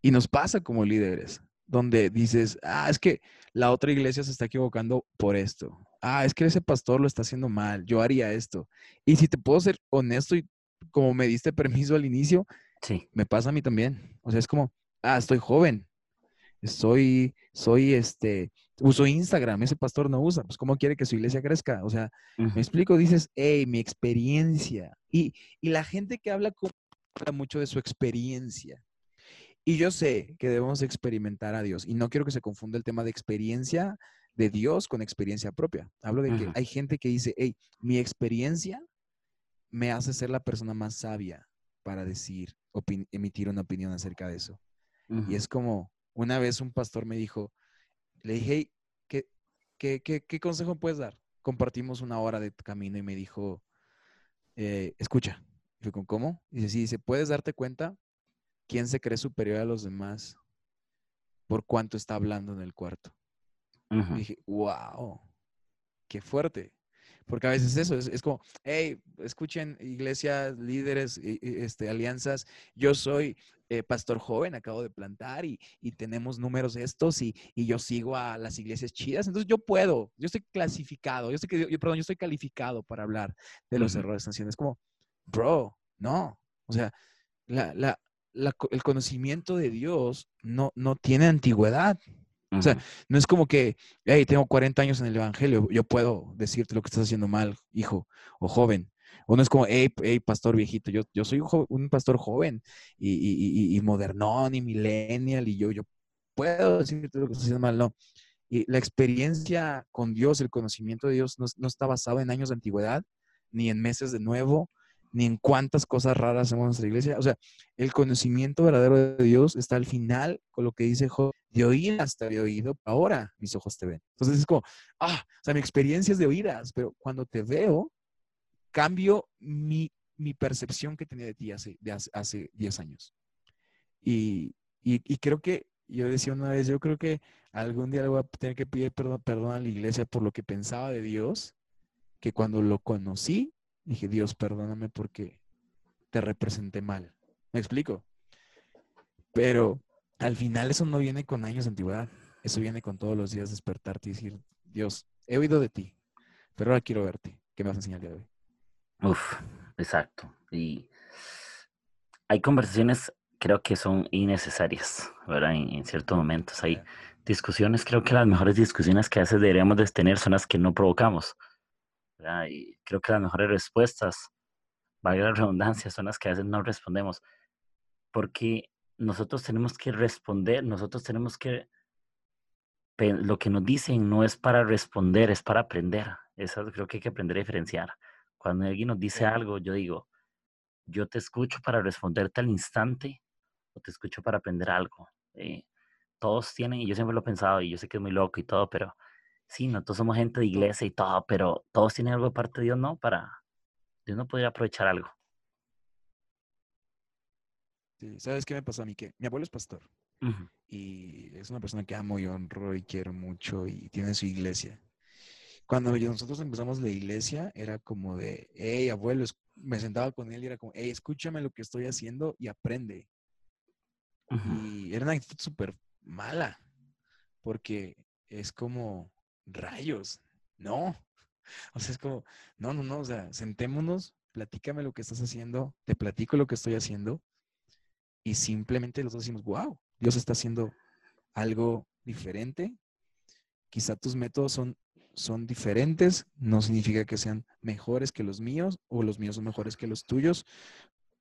Y nos pasa como líderes, donde dices, ah, es que la otra iglesia se está equivocando por esto. Ah, es que ese pastor lo está haciendo mal, yo haría esto. Y si te puedo ser honesto y como me diste permiso al inicio, sí. me pasa a mí también. O sea, es como, ah, estoy joven, soy, soy este, uso Instagram, ese pastor no usa, pues ¿cómo quiere que su iglesia crezca? O sea, me explico, dices, hey, mi experiencia. Y, la gente que habla, habla mucho de su experiencia. Y yo sé que debemos experimentar a Dios. Y no quiero que se confunda el tema de experiencia de Dios con experiencia propia. Hablo de que hay gente que dice, hey, mi experiencia me hace ser la persona más sabia para decir, emitir una opinión acerca de eso. Y es como, una vez un pastor me dijo, le dije, ¿qué, qué, consejo puedes dar? Compartimos una hora de camino y me dijo, eh, escucha. Y ¿cómo? Dice, sí, dice, ¿puedes darte cuenta quién se cree superior a los demás por cuánto está hablando en el cuarto? Y dije, wow, qué fuerte. Porque a veces eso es, es como, hey, escuchen iglesias, líderes, este, alianzas, yo soy eh, pastor joven, acabo de plantar y, y tenemos números estos y, y, yo sigo a las iglesias chidas, entonces yo puedo, yo estoy clasificado, yo estoy, yo, perdón, yo estoy calificado para hablar de los errores -huh. Es como, bro, no, o sea, la, la, la, el conocimiento de Dios no, no tiene antigüedad. O sea, no es como que, hey, tengo 40 años en el Evangelio, yo puedo decirte lo que estás haciendo mal, hijo o joven. O no es como, hey, hey pastor viejito, yo, yo soy un, pastor joven y, y, y, modernón y millennial y yo, yo puedo decirte lo que estás haciendo mal. No. Y la experiencia con Dios, el conocimiento de Dios no, no está basado en años de antigüedad, ni en meses de nuevo, ni en cuántas cosas raras hacemos en nuestra iglesia. O sea, el conocimiento verdadero de Dios está al final con lo que dice Job, de oídas te había oído, ahora mis ojos te ven. Entonces es como, ah, o sea, mi experiencia es de oídas, pero cuando te veo, cambio mi, mi percepción que tenía de ti hace, de hace, 10 años. Y, y, creo que, yo decía una vez, yo creo que algún día le voy a tener que pedir perdón, perdón a la iglesia por lo que pensaba de Dios, que cuando lo conocí, Dije, Dios, perdóname porque te representé mal. ¿Me explico? Pero al final eso no viene con años de antigüedad. Eso viene con todos los días despertarte y decir, Dios, he oído de ti, pero ahora quiero verte. ¿Qué me vas a enseñar el día de hoy? Uf, exacto. Y hay conversaciones creo que son innecesarias, ¿verdad? En, ciertos momentos hay discusiones, creo que las mejores discusiones que a veces deberíamos de tener son las que no provocamos. Y creo que las mejores respuestas, valga la redundancia, son las que a veces no respondemos. Porque nosotros tenemos que responder, nosotros tenemos que, lo que nos dicen no es para responder, es para aprender. Eso creo que hay que aprender a diferenciar. Cuando alguien nos dice algo, yo digo, yo te escucho para responderte al instante o te escucho para aprender algo. Eh, todos tienen, y yo siempre lo he pensado, y yo sé que es muy loco y todo, pero sí, nosotros somos gente de iglesia y todo, pero todos tienen algo de parte de Dios, ¿no? Para Dios no podría aprovechar algo. Sí, ¿sabes qué me pasó a mí? Que mi abuelo es pastor. Y es una persona que amo y honro y quiero mucho y tiene su iglesia. Cuando nosotros empezamos la iglesia, era como de, hey, abuelo, me sentaba con él y era como, hey, escúchame lo que estoy haciendo y aprende. Y era una actitud súper mala, porque es como rayos, no. O sea, es como, no, no, no, o sea, sentémonos, platícame lo que estás haciendo, te platico lo que estoy haciendo y simplemente los dos decimos, wow, Dios está haciendo algo diferente. Quizá tus métodos son, son diferentes, no significa que sean mejores que los míos o los míos son mejores que los tuyos,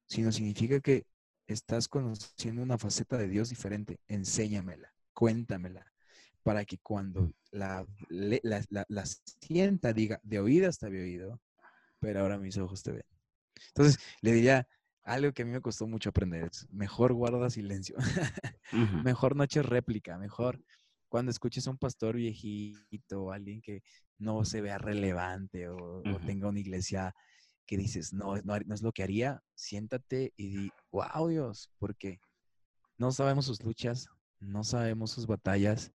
sino significa que estás conociendo una faceta de Dios diferente. Enséñamela, cuéntamela, para que cuando la, la, sienta diga, de oídas te había oído, pero ahora mis ojos te ven. Entonces, le diría algo que a mí me costó mucho aprender, es mejor guarda silencio, mejor noche réplica, mejor cuando escuches a un pastor viejito o alguien que no se vea relevante o, tenga una iglesia que dices, no, no, no, es lo que haría, siéntate y di, wow Dios, porque no sabemos sus luchas, no sabemos sus batallas,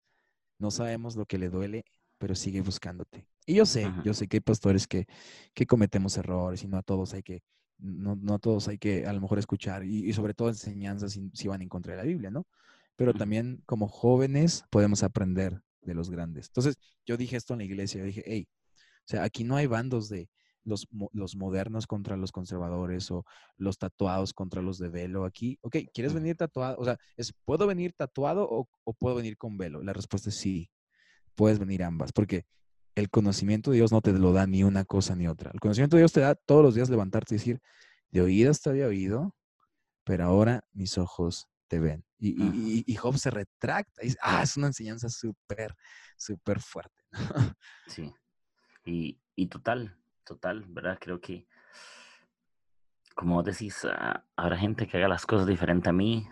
no sabemos lo que le duele, pero sigue buscándote. Y yo sé, yo sé que hay pastores que, que, cometemos errores y no a todos hay que, no, no a todos hay que a lo mejor escuchar y, sobre todo enseñanzas si, van en contra de la Biblia, ¿no? Pero también como jóvenes podemos aprender de los grandes. Entonces, yo dije esto en la iglesia, yo dije, hey, o sea, aquí no hay bandos de los, los modernos contra los conservadores o los tatuados contra los de velo. Aquí, ok, ¿quieres venir tatuado? O sea, es, ¿puedo venir tatuado o, o puedo venir con velo? La respuesta es sí puedes venir ambas, porque el conocimiento de Dios no te lo da ni una cosa ni otra. El conocimiento de Dios te da todos los días levantarte y decir, de oídas te había oído, pero ahora mis ojos te ven. Y, Job se retracta. Y, ah, es una enseñanza súper, súper fuerte. sí. Y, y, total, total, ¿verdad? Creo que, como decís, ah, habrá gente que haga las cosas diferente a mí,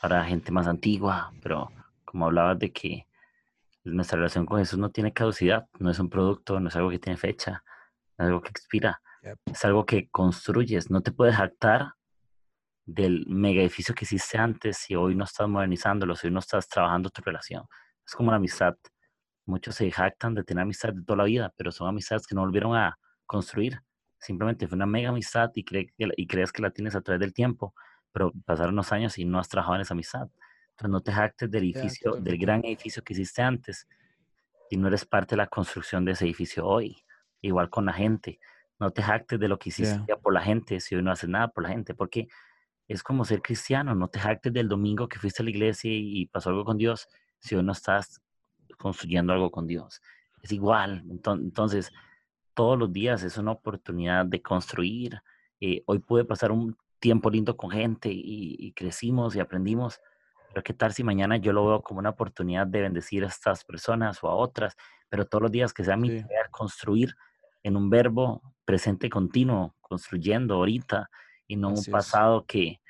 habrá gente más antigua, pero como hablabas de que nuestra relación con Jesús no tiene caducidad, no es un producto, no es algo que tiene fecha, no es algo que expira, es algo que construyes, no te puedes jactar del mega edificio que hiciste antes si hoy no estás modernizándolo, si hoy no estás trabajando tu relación. Es como la amistad. Muchos se jactan de tener amistad de toda la vida, pero son amistades que no volvieron a construir. Simplemente fue una mega amistad y, y crees que la tienes a través del tiempo, pero pasaron unos años y no has trabajado en esa amistad. Entonces no te jactes del edificio, del gran edificio que hiciste antes y no eres parte de la construcción de ese edificio hoy. Igual con la gente. No te jactes de lo que hiciste por la gente si hoy no haces nada por la gente, porque es como ser cristiano. No te jactes del domingo que fuiste a la iglesia y, pasó algo con Dios si hoy no estás construyendo algo con Dios. Es igual. Entonces, todos los días es una oportunidad de construir. Eh, hoy pude pasar un tiempo lindo con gente y crecimos y aprendimos pero qué tal si mañana yo lo veo como una oportunidad de bendecir a estas personas o a otras, pero todos los días que sea mi tarea construir en un verbo presente continuo, construyendo ahorita y no un pasado que,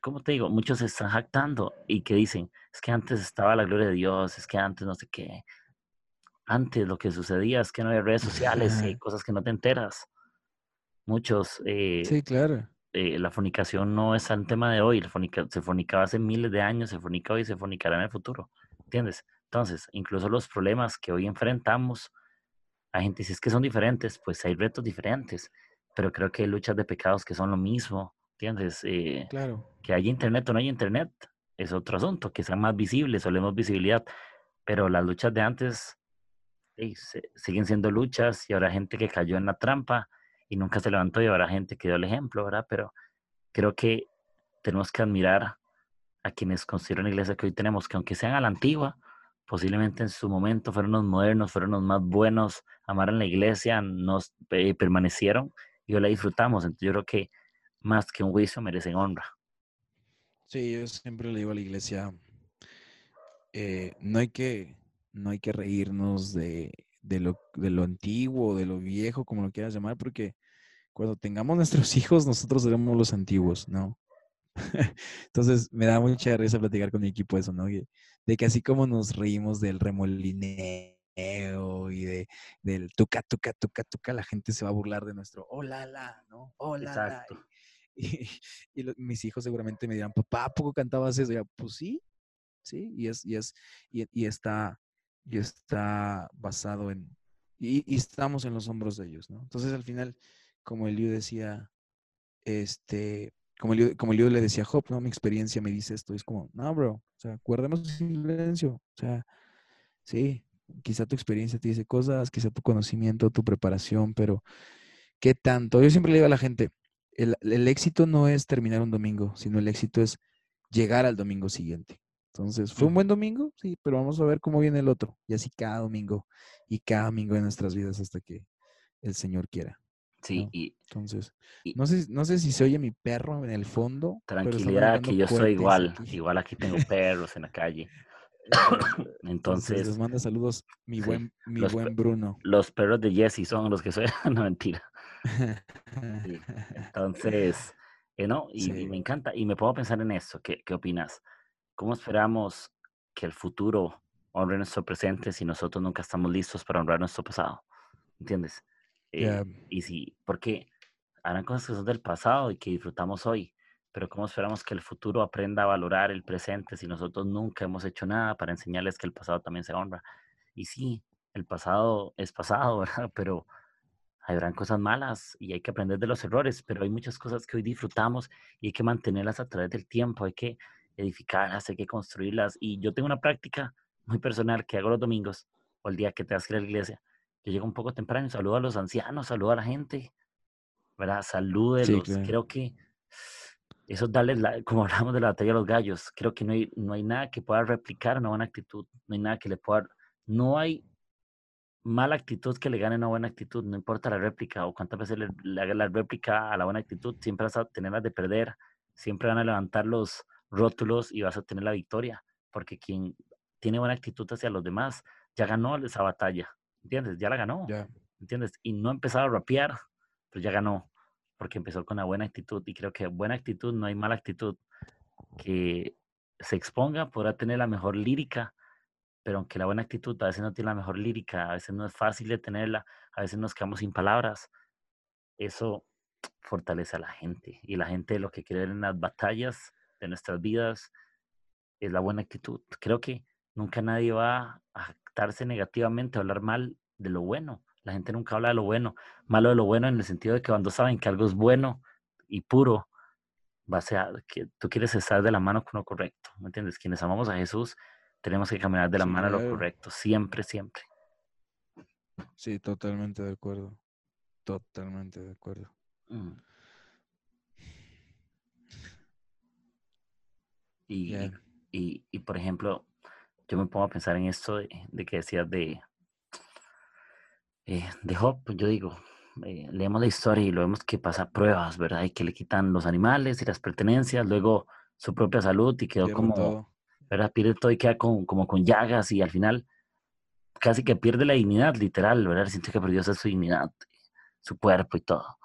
¿cómo te digo? Muchos se están jactando y que dicen, es que antes estaba la gloria de Dios, es que antes no sé qué. Antes lo que sucedía es que no había redes sociales y cosas que no te enteras. Muchos. Eh, sí, claro eh, la fornicación no es el tema de hoy, se fornicaba hace miles de años, se fornica hoy y se fornicará en el futuro, ¿entiendes? Entonces, incluso los problemas que hoy enfrentamos, hay gente dice es que son diferentes, pues hay retos diferentes, pero creo que hay luchas de pecados que son lo mismo, ¿entiendes? Eh, claro. Que haya internet o no hay internet, es otro asunto, que sean más visibles o menos visibilidad, pero las luchas de antes siguen siendo luchas y habrá gente que cayó en la trampa y nunca se levantó y habrá gente que dio el ejemplo, ¿verdad? Pero creo que tenemos que admirar a quienes construyeron la iglesia que hoy tenemos, que aunque sean a la antigua, posiblemente en su momento fueron los modernos, fueron los más buenos, amaron la iglesia, nos eh, permanecieron y hoy la disfrutamos. Entonces yo creo que más que un juicio merecen honra. Sí, yo siempre le digo a la iglesia, eh, no hay que no hay que reírnos de de lo, de lo antiguo, de lo viejo, como lo quieras llamar, porque cuando tengamos nuestros hijos, nosotros seremos los antiguos, ¿no? Entonces me da mucha risa platicar con mi equipo eso, ¿no? De que así como nos reímos del remolineo y de, del tuca, tuca, tuca, tuca, la gente se va a burlar de nuestro hola, la, ¿no? Hola, la. Y, mis hijos seguramente me dirán, papá, ¿a poco cantabas eso? Y yo, pues sí, ¿sí? Y, es, y, es, y, está, y está basado en, y, estamos en los hombros de ellos, ¿no? Entonces al final, como Eliú decía, este, como Eliú, como le decía a Job, ¿no? Mi experiencia me dice esto, es como, no, bro, o sea, guardemos silencio, o sea, sí, quizá tu experiencia te dice cosas, quizá tu conocimiento, tu preparación, pero ¿qué tanto? Yo siempre le digo a la gente, el, el éxito no es terminar un domingo, sino el éxito es llegar al domingo siguiente. Entonces, fue un buen domingo, sí, pero vamos a ver cómo viene el otro. Y así cada domingo y cada domingo de nuestras vidas hasta que el Señor quiera. Sí, y entonces, no, sé, no sé si se oye mi perro en el fondo. Tranquilidad, que yo soy igual. Igual aquí tengo perros en la calle. Entonces, les manda saludos mi buen, mi buen Bruno. Los perros de Jesse son los que soy. no, mentira. Entonces, eh, no, y, me encanta. Y me puedo pensar en eso. ¿Qué, qué opinas? ¿Cómo esperamos que el futuro honre nuestro presente si nosotros nunca estamos listos para honrar nuestro pasado? ¿Entiendes? Eh, y sí, porque harán cosas que son del pasado y que disfrutamos hoy, pero ¿cómo esperamos que el futuro aprenda a valorar el presente si nosotros nunca hemos hecho nada para enseñarles que el pasado también se honra? Y sí, el pasado es pasado, ¿verdad? Pero habrán cosas malas y hay que aprender de los errores, pero hay muchas cosas que hoy disfrutamos y hay que mantenerlas a través del tiempo, hay que edificarlas, hay que construirlas. Y yo tengo una práctica muy personal que hago los domingos o el día que te vas a ir a la iglesia. Yo llego un poco temprano, saludo a los ancianos, saludo a la gente, ¿verdad? Salúdelos. Creo que eso darles, la, como hablamos de la batalla de los gallos, creo que no hay, no hay nada que pueda replicar una buena actitud, no hay nada que le pueda, no hay mala actitud que le gane una buena actitud, no importa la réplica o cuántas veces le, le haga la réplica a la buena actitud, siempre vas a tenerlas de perder, siempre van a levantar los, rótulos y vas a tener la victoria, porque quien tiene buena actitud hacia los demás ya ganó esa batalla, ¿entiendes? Ya la ganó, ¿entiendes? Y no empezaba a rapear, pero ya ganó, porque empezó con una buena actitud y creo que buena actitud, no hay mala actitud, que se exponga, podrá tener la mejor lírica, pero aunque la buena actitud a veces no tiene la mejor lírica, a veces no es fácil de tenerla, a veces nos quedamos sin palabras, eso fortalece a la gente y la gente lo que quiere en las batallas de nuestras vidas es la buena actitud. Creo que nunca nadie va a actarse negativamente, a hablar mal de lo bueno. La gente nunca habla de lo bueno, malo de lo bueno en el sentido de que cuando saben que algo es bueno y puro, va a ser que tú quieres estar de la mano con lo correcto, ¿me entiendes? Quienes amamos a Jesús, tenemos que caminar de la mano a lo correcto, siempre, siempre. Sí, totalmente de acuerdo. Totalmente de acuerdo. Mm. Y, y, y, por ejemplo, yo me pongo a pensar en esto de, que decías de, eh, de Job, pues yo digo, eh, leemos la historia y lo vemos que pasa pruebas, ¿verdad? Y que le quitan los animales y las pertenencias, luego su propia salud y quedó como, ¿verdad? Pierde todo y queda con, como con llagas y al final casi que pierde la dignidad, literal, ¿verdad? Siente que perdió su dignidad, su cuerpo y todo.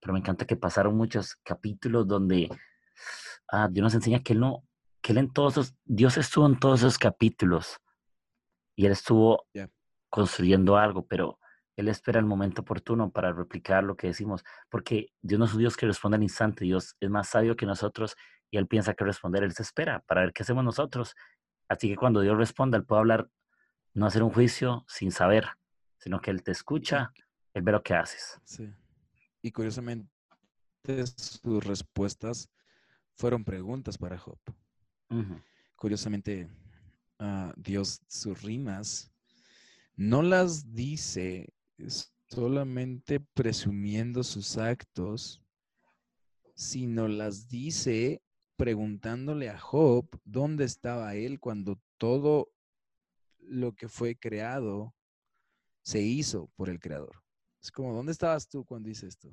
Pero me encanta que pasaron muchos capítulos donde ah, Dios nos enseña que Él no, que él en todos esos, Dios estuvo en todos esos capítulos y él estuvo construyendo algo, pero él espera el momento oportuno para replicar lo que decimos, porque Dios no es un Dios que responde al instante, Dios es más sabio que nosotros y él piensa que responder, él se espera para ver qué hacemos nosotros. Así que cuando Dios responda, él puede hablar, no hacer un juicio sin saber, sino que él te escucha, él ve lo que haces. Sí. Y curiosamente, sus respuestas fueron preguntas para Job. Curiosamente, ah, Dios sus rimas no las dice solamente presumiendo sus actos, sino las dice preguntándole a Job dónde estaba él cuando todo lo que fue creado se hizo por el creador. Es como, ¿dónde estabas tú cuando hice esto?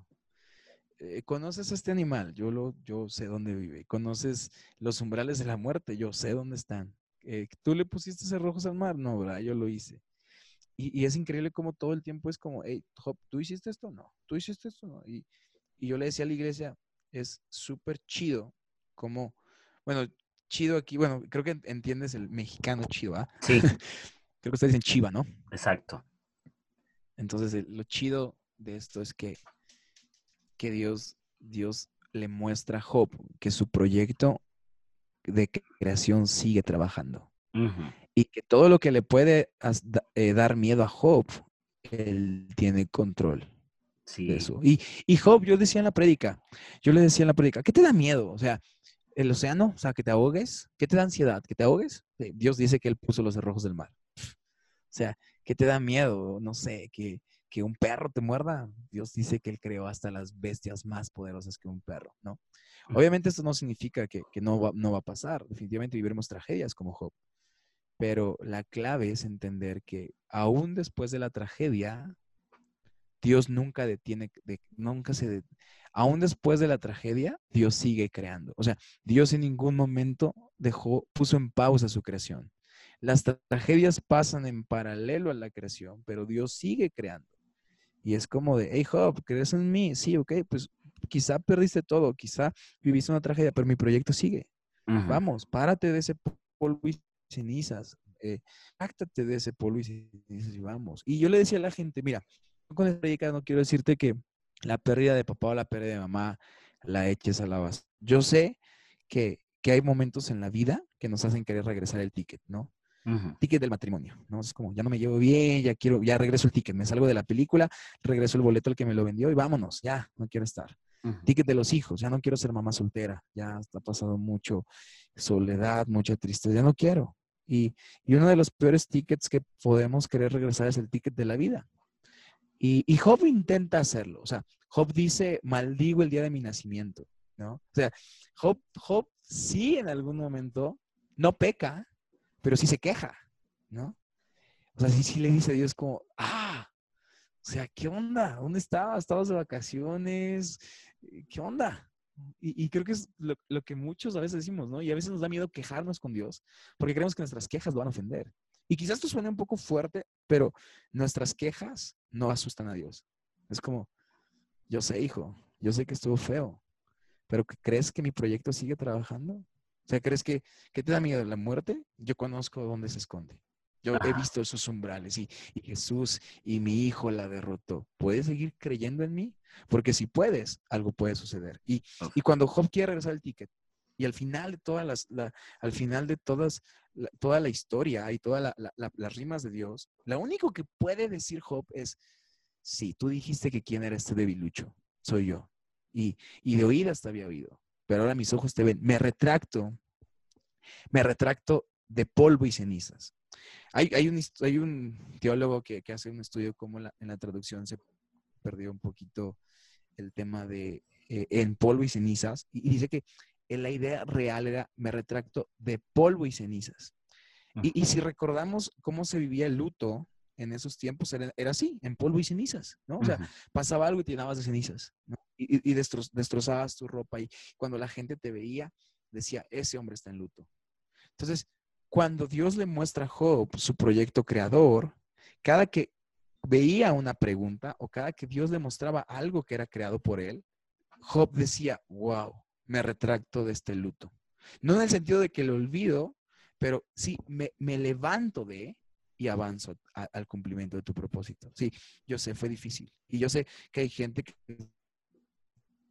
Eh, conoces a este animal, yo, lo, yo sé dónde vive. Conoces los umbrales de la muerte, yo sé dónde están. Eh, ¿Tú le pusiste cerrojos al mar? No, ¿verdad? Yo lo hice. Y, es increíble como todo el tiempo es como, hey, Job, ¿tú hiciste esto? No. ¿Tú hiciste esto? No. Y, y yo le decía a la iglesia, es súper chido como, bueno, chido aquí, bueno, creo que entiendes el mexicano chido, ¿ah? Sí. creo que ustedes dicen chiva, ¿no? Exacto. Entonces, lo chido de esto es que que Dios, Dios le muestra a Job que su proyecto de creación sigue trabajando. Y que todo lo que le puede eh, dar miedo a Job, él tiene control sí. de eso. Y, y Job, yo decía en la prédica, yo le decía en la prédica, ¿qué te da miedo? O sea, el océano, o sea, que te ahogues, ¿qué te da ansiedad? ¿Que te ahogues? Dios dice que Él puso los cerrojos del mar. O sea, ¿qué te da miedo? No sé, que, que un perro te muerda. Dios dice que Él creó hasta las bestias más poderosas que un perro, ¿no? Obviamente esto no significa que, no, va, no va a pasar. Definitivamente viviremos tragedias como Job. Pero la clave es entender que aún después de la tragedia, Dios nunca detiene, nunca se, aún después de la tragedia, Dios sigue creando. O sea, Dios en ningún momento dejó, puso en pausa su creación. Las tragedias pasan en paralelo a la creación, pero Dios sigue creando. Y es como de, hey Job, ¿crees en mí? Sí, ok, pues quizá perdiste todo, quizá viviste una tragedia, pero mi proyecto sigue. Vamos, párate de ese polvo y cenizas, eh, de ese polvo y cenizas y vamos. Y yo le decía a la gente, mira, con esta predicada no quiero decirte que la pérdida de papá o la pérdida de mamá la eches a la base. Yo sé que, que hay momentos en la vida que nos hacen querer regresar el ticket, ¿no? Ticket del matrimonio, ¿no? Es como, ya no me llevo bien, ya quiero, ya regreso el ticket, me salgo de la película, regreso el boleto al que me lo vendió y vámonos, ya, no quiero estar. Ticket de los hijos, ya no quiero ser mamá soltera, ya está pasado mucho soledad, mucha tristeza, ya no quiero. Y, y, uno de los peores tickets que podemos querer regresar es el ticket de la vida. Y, y, Job intenta hacerlo. O sea, Job dice, maldigo el día de mi nacimiento, ¿no? O sea, Job, Job sí en algún momento no peca, pero sí se queja, ¿no? O sea, sí, sí le dice a Dios como, ah, o sea, ¿qué onda? ¿Dónde estabas? ¿Estabas de vacaciones? ¿Qué onda? Y, creo que es lo, que muchos a veces decimos, ¿no? Y a veces nos da miedo quejarnos con Dios porque creemos que nuestras quejas lo van a ofender. Y quizás esto suene un poco fuerte, pero nuestras quejas no asustan a Dios. Es como, yo sé, hijo, yo sé que estuvo feo, pero ¿crees que mi proyecto sigue trabajando? O sea, ¿crees que, te da miedo la muerte? Yo conozco dónde se esconde. Yo he visto esos umbrales y, Jesús y mi hijo la derrotó. ¿Puedes seguir creyendo en mí? Porque si puedes, algo puede suceder. Y, y cuando Job quiere regresar el ticket y al final de todas las, al final de todas, toda la historia y todas las rimas de Dios, lo único que puede decir Job es, sí, tú dijiste que quién era este debilucho, soy yo. Y, y de oídas te había oído pero ahora mis ojos te ven. Me retracto, me retracto de polvo y cenizas. Hay, hay, un, hay un, teólogo que, que, hace un estudio como en la traducción se perdió un poquito el tema de eh, en polvo y cenizas y, dice que la idea real era me retracto de polvo y cenizas. Y, y, si recordamos cómo se vivía el luto en esos tiempos, era, era así, en polvo y cenizas, ¿no? O sea, pasaba algo y te llenabas de cenizas, ¿no? Y, destrozabas tu ropa y cuando la gente te veía, decía, ese hombre está en luto. Entonces, cuando Dios le muestra a Job su proyecto creador, cada que veía una pregunta o cada que Dios le mostraba algo que era creado por él, Job decía, wow, me retracto de este luto. No en el sentido de que lo olvido, pero sí, me, levanto de y avanzo al cumplimiento de tu propósito. Sí, yo sé, fue difícil. Y yo sé que hay gente que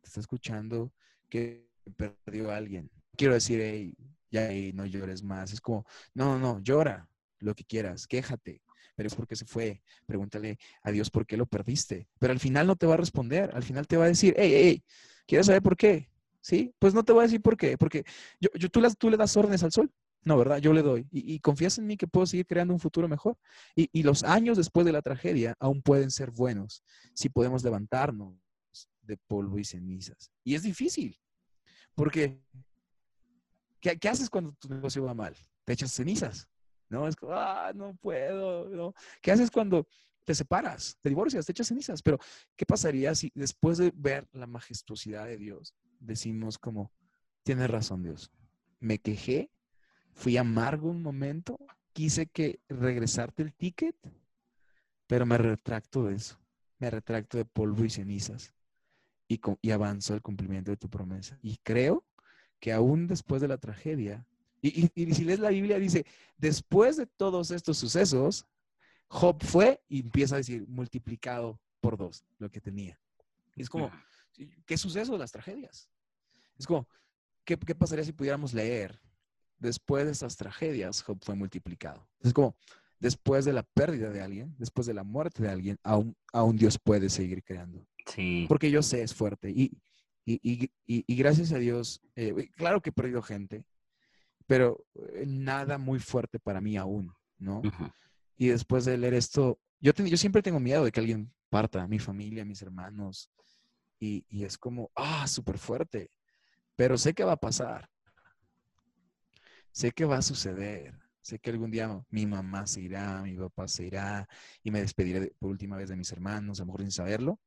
está escuchando que perdió a alguien. Quiero decir, hey, ya no llores más. Es como, no, no, llora lo que quieras, quéjate, pero es porque se fue. Pregúntale a Dios por qué lo perdiste. Pero al final no te va a responder, al final te va a decir, hey, hey, ¿quieres saber por qué? Sí, pues no te voy a decir por qué, porque yo, yo tú, las, tú le das órdenes al sol. No, ¿verdad? Yo le doy. Y, confías en mí que puedo seguir creando un futuro mejor. Y, y, los años después de la tragedia aún pueden ser buenos si podemos levantarnos de polvo y cenizas. Y es difícil, porque ¿qué, haces cuando tu negocio va mal? Te echas cenizas, ¿no? Es como, ah, no puedo, ¿no? ¿Qué haces cuando te separas, te divorcias, te echas cenizas? Pero, ¿qué pasaría si después de ver la majestuosidad de Dios, decimos como, tienes razón Dios, me quejé, fui amargo un momento, quise que regresarte el ticket, pero me retracto de eso, me retracto de polvo y cenizas y, avanzó el cumplimiento de tu promesa. Y creo que aún después de la tragedia, y, si lees la Biblia, dice, después de todos estos sucesos, Job fue y empieza a decir, multiplicado por dos lo que tenía. Y es como, ¿qué suceso? Las tragedias. Es como, ¿qué, pasaría si pudiéramos leer después de esas tragedias, Job fue multiplicado. Es como, después de la pérdida de alguien, después de la muerte de alguien, aún, aún Dios puede seguir creando. Sí. Porque yo sé, es fuerte. Y, y, y, y gracias a Dios, eh, claro que he perdido gente, pero eh, nada muy fuerte para mí aún, ¿no? Y después de leer esto, yo, yo siempre tengo miedo de que alguien parta, mi familia, mis hermanos, y, y es como, ah, súper fuerte, pero sé que va a pasar, sé que va a suceder, sé que algún día mi mamá se irá, mi papá se irá, y me despediré por última vez de mis hermanos, a lo mejor sin saberlo,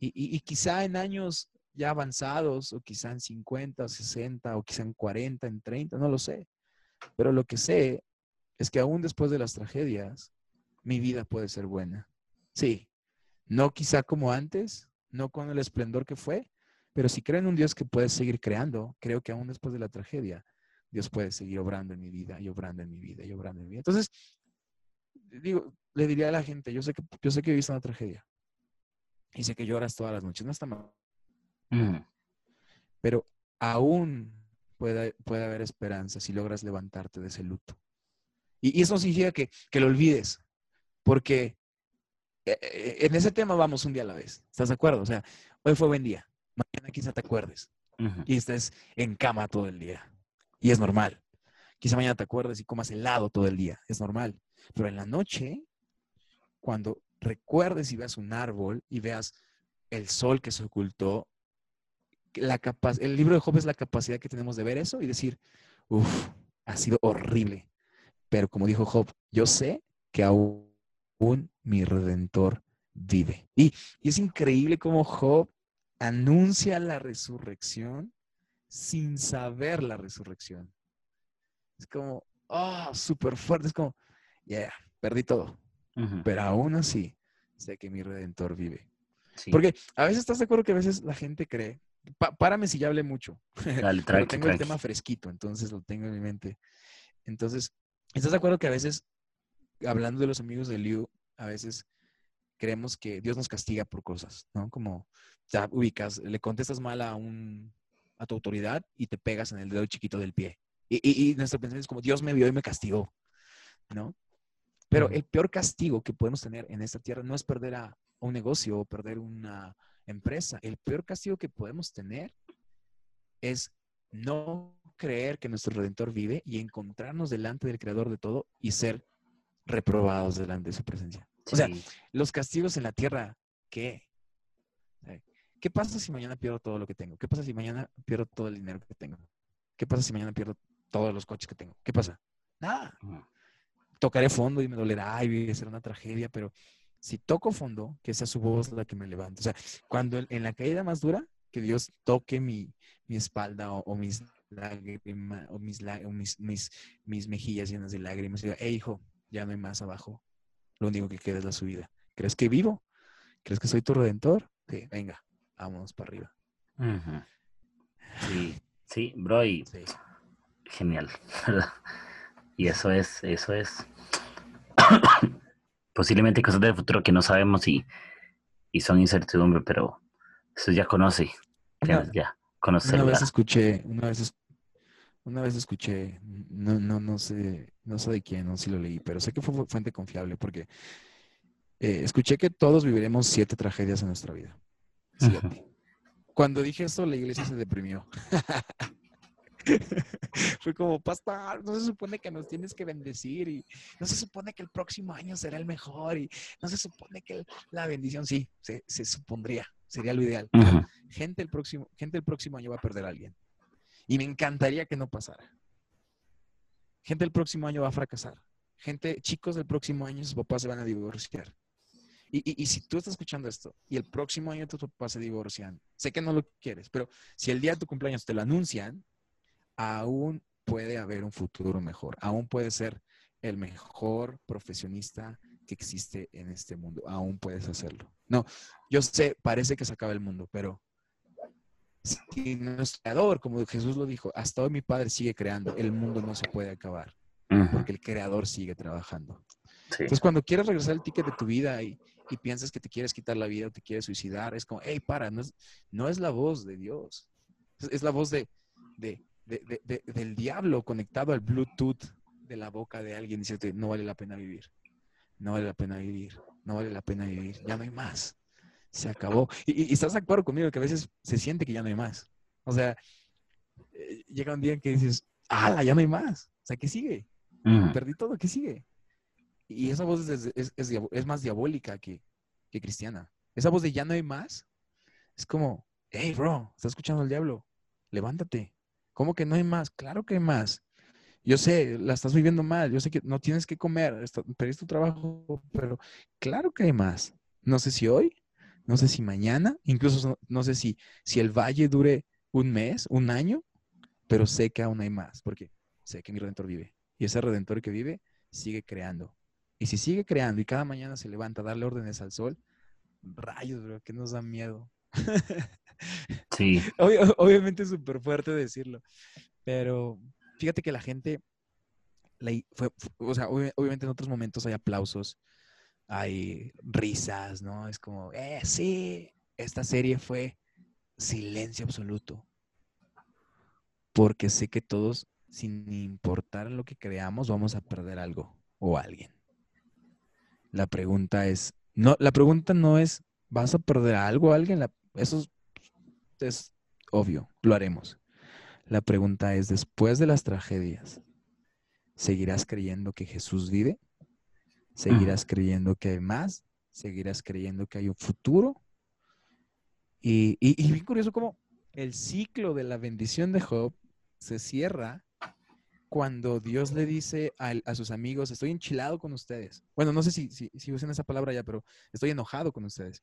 y, quizá en años ya avanzados, o quizá en 50, 60, o quizá en 40, en 30, no lo sé. Pero lo que sé es que aún después de las tragedias, mi vida puede ser buena. Sí, no quizá como antes, no con el esplendor que fue, pero si creo en un Dios que puede seguir creando, creo que aún después de la tragedia, Dios puede seguir obrando en mi vida y obrando en mi vida y obrando en mi vida. Entonces, digo, le diría a la gente, yo sé que, yo sé que he visto una tragedia y sé que lloras todas las noches, no está mal pero aún puede, puede haber esperanza si logras levantarte de ese luto. Y, eso significa que, que, lo olvides, porque eh, eh, en ese tema vamos un día a la vez. ¿Estás de acuerdo? O sea, hoy fue buen día, mañana quizá te acuerdes y estés en cama todo el día. Y es normal. Quizá mañana te acuerdes y comas helado todo el día. Es normal. Pero en la noche, cuando recuerdes y veas un árbol y veas el sol que se ocultó la el libro de Job es la capacidad que tenemos de ver eso y decir, uff, ha sido horrible. Pero como dijo Job, yo sé que aún mi redentor vive. Y, es increíble cómo Job anuncia la resurrección sin saber la resurrección. Es como, oh, súper fuerte. Es como, yeah, perdí todo. Pero aún así, sé que mi redentor vive. Porque a veces estás de acuerdo que a veces la gente cree párame si ya hablé mucho. Dale, Pero tengo el tema fresquito, entonces lo tengo en mi mente. Entonces, ¿estás de acuerdo que a veces, hablando de los amigos de Liu, a veces creemos que Dios nos castiga por cosas, ¿no? Como ya ubicas, le contestas mal a un a tu autoridad y te pegas en el dedo chiquito del pie. Y, y, nuestro pensamiento es como Dios me vio y me castigó, ¿no? Pero el peor castigo que podemos tener en esta tierra no es perder a un negocio o perder una, empresa. El peor castigo que podemos tener es no creer que nuestro Redentor vive y encontrarnos delante del Creador de todo y ser reprobados delante de su presencia. O sea, los castigos en la tierra, ¿qué? ¿Qué pasa si mañana pierdo todo lo que tengo? ¿Qué pasa si mañana pierdo todo el dinero que tengo? ¿Qué pasa si mañana pierdo todos los coches que tengo? ¿Qué pasa? Nada. Tocaré fondo y me dolerá y ser una tragedia, pero si toco fondo, que sea su voz la que me levante. O sea, cuando en la caída más dura, que Dios toque mi, espalda o, mis lágrimas o, mis, mis, mis, mejillas llenas de lágrimas y diga, hey hijo, ya no hay más abajo. Lo único que queda es la subida. ¿Crees que vivo? ¿Crees que soy tu redentor? Sí, venga, vámonos para arriba. Sí, sí, bro, y genial. y eso es, eso es posiblemente cosas del futuro que no sabemos y, y son incertidumbre, pero eso ya conoce, ya, conoce. Una vez escuché, una vez, una vez escuché, no, no, no sé, no sé de quién, no sé si lo leí, pero sé que fue fuente confiable porque eh, escuché que todos viviremos siete tragedias en nuestra vida. Siete. Cuando dije esto, la iglesia se deprimió. Fue como, pastor, no se supone que nos tienes que bendecir y no se supone que el próximo año será el mejor y no se supone que la bendición, sí, se, supondría, sería lo ideal. gente, el próximo, gente el próximo año va a perder a alguien. Y me encantaría que no pasara. Gente el próximo año va a fracasar. Gente, chicos del próximo año, sus papás se van a divorciar. Y, y, si tú estás escuchando esto y el próximo año tus papás se divorcian, sé que no lo quieres, pero si el día de tu cumpleaños te lo anuncian, aún puede haber un futuro mejor, aún puede ser el mejor profesionista que existe en este mundo, aún puedes hacerlo. No, yo sé, parece que se acaba el mundo, pero si nuestro creador, como Jesús lo dijo, hasta hoy mi Padre sigue creando, el mundo no se puede acabar, porque el creador sigue trabajando. Entonces, cuando quieres regresar el ticket de tu vida y, piensas que te quieres quitar la vida o te quieres suicidar, es como, hey, para, no es, no es la voz de Dios, es, la voz de, de del diablo conectado al Bluetooth de la boca de alguien diciendo, no vale la pena vivir, no vale la pena vivir, no vale la pena vivir, ya no hay más, se acabó. Y, estás de acuerdo conmigo que a veces se siente que ya no hay más. O sea, eh, llega un día en que dices, ¡ah, ya no hay más! O sea, ¿qué sigue? Perdí todo, ¿qué sigue? Y esa voz es, es, más diabólica que, que cristiana. Esa voz de ya no hay más es como, hey, bro, estás escuchando al diablo, levántate. ¿Cómo que no hay más? Claro que hay más. Yo sé, la estás viviendo mal, yo sé que no tienes que comer, perdiste tu trabajo, pero claro que hay más. No sé si hoy, no sé si mañana, incluso no, sé si, si el valle dure un mes, un año, pero sé que aún hay más, porque sé que mi redentor vive. Y ese redentor que vive sigue creando. Y si sigue creando y cada mañana se levanta a darle órdenes al sol, rayos, bro, que nos da miedo. Sí. obviamente es súper fuerte decirlo, pero fíjate que la gente, o sea, obviamente en otros momentos hay aplausos, hay risas, ¿no? Es como, eh, sí, esta serie fue silencio absoluto. Porque sé que todos, sin importar lo que creamos, vamos a perder algo o alguien. La pregunta es, no, la pregunta no es, ¿vas a perder algo o alguien? Eso es obvio, lo haremos. La pregunta es, después de las tragedias, ¿seguirás creyendo que Jesús vive? ¿Seguirás creyendo que hay más? ¿Seguirás creyendo que hay un futuro? Y, y, bien curioso cómo el ciclo de la bendición de Job se cierra cuando Dios le dice a, sus amigos, estoy enchilado con ustedes. Bueno, no sé si, si, usan esa palabra ya, pero estoy enojado con ustedes.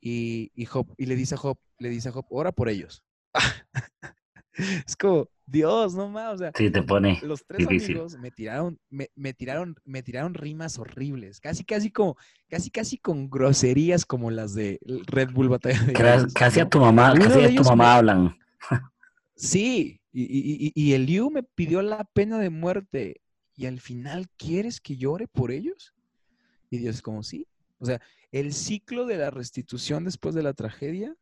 Y, y, Job, y le dice a Job, le dice a Job, ora por ellos. es como, Dios, no más, o sea, sí, te pone los tres amigos me tiraron, me, tiraron, me tiraron rimas horribles, casi, casi como, casi, casi con groserías como las de Red Bull Batalla de Casi a tu mamá, casi a tu mamá hablan. Sí, y, y, y, el Liu me pidió la pena de muerte y al final, ¿quieres que llore por ellos? Y Dios es como, sí. O sea, el ciclo de la restitución después de la tragedia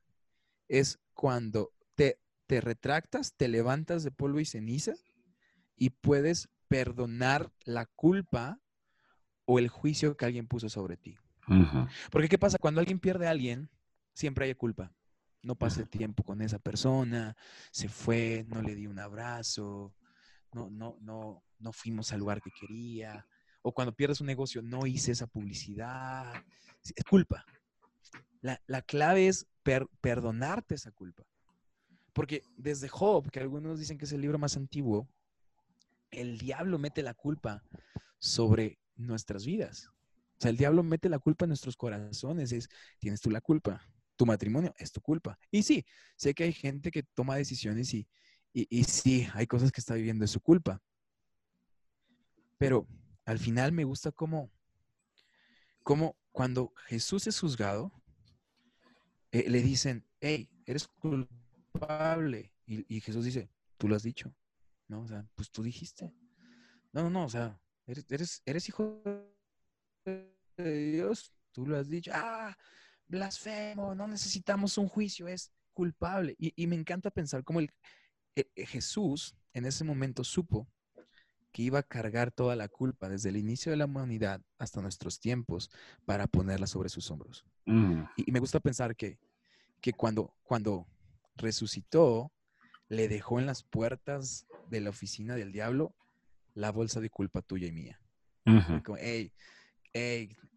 es cuando te te retractas, te levantas de polvo y ceniza y puedes perdonar la culpa o el juicio que alguien puso sobre ti. Porque ¿qué pasa? Cuando alguien pierde a alguien, siempre hay culpa. No pasé tiempo con esa persona, se fue, no le di un abrazo, no, no, no, no fuimos al lugar que quería. O cuando pierdes un negocio, no hice esa publicidad. Es culpa. La, clave es perdonarte esa culpa. Porque desde Job, que algunos dicen que es el libro más antiguo, el diablo mete la culpa sobre nuestras vidas. O sea, el diablo mete la culpa en nuestros corazones. Es, tienes tú la culpa. Tu matrimonio es tu culpa. Y sí, sé que hay gente que toma decisiones y, y, sí, hay cosas que está viviendo de su culpa. Pero al final me gusta cómo, cómo cuando Jesús es juzgado, eh, le dicen, hey, eres culpable y, Jesús dice, tú lo has dicho, ¿no? O sea, pues tú dijiste. No, no, no, o sea, eres, eres, hijo de Dios, tú lo has dicho. Ah, blasfemo, no necesitamos un juicio, es culpable. Y, me encanta pensar cómo el, e, e, Jesús en ese momento supo que iba a cargar toda la culpa desde el inicio de la humanidad hasta nuestros tiempos para ponerla sobre sus hombros. Mm. Y, y, me gusta pensar que, que cuando, cuando resucitó, le dejó en las puertas de la oficina del diablo la bolsa de culpa tuya y mía.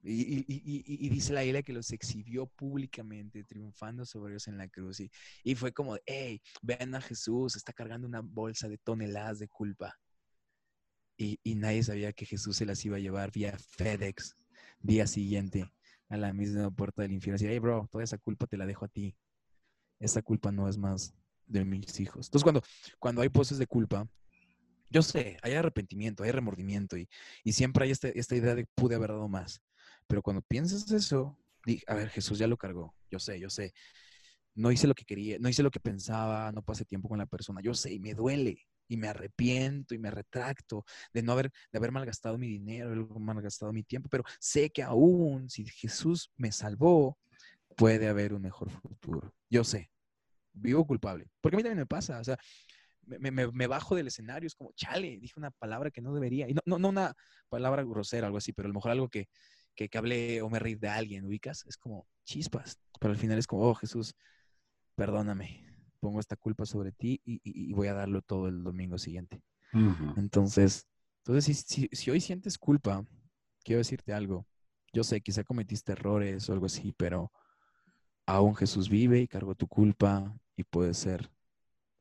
y, dice la isla que los exhibió públicamente, triunfando sobre ellos en la cruz. Y, fue como, hey, ven a Jesús, está cargando una bolsa de toneladas de culpa. Y, nadie sabía que Jesús se las iba a llevar vía FedEx día siguiente a la misma puerta del infierno. Así, hey, bro, toda esa culpa te la dejo a ti esta culpa no es más de mis hijos. Entonces, cuando, cuando hay poses de culpa, yo sé, hay arrepentimiento, hay remordimiento y, siempre hay este, esta idea de pude haber dado más. Pero cuando piensas eso, di, a ver, Jesús ya lo cargó, yo sé, yo sé. No hice lo que quería, no hice lo que pensaba, no pasé tiempo con la persona, yo sé y me duele y me arrepiento y me retracto de no haber, de haber malgastado mi dinero, de haber malgastado mi tiempo, pero sé que aún si Jesús me salvó, puede haber un mejor futuro. Yo sé, vivo culpable. Porque a mí también me pasa. O sea, me, bajo del escenario, es como, chale, dije una palabra que no debería. Y no, no, no una palabra grosera, algo así, pero a lo mejor algo que, que, que hablé o me reí de alguien, ubicas, es como chispas. Pero al final es como, oh Jesús, perdóname, pongo esta culpa sobre ti y, voy a darlo todo el domingo siguiente. Entonces, entonces si, si, hoy sientes culpa, quiero decirte algo. Yo sé, quizá cometiste errores o algo así, pero aún Jesús vive y cargó tu culpa y puede ser,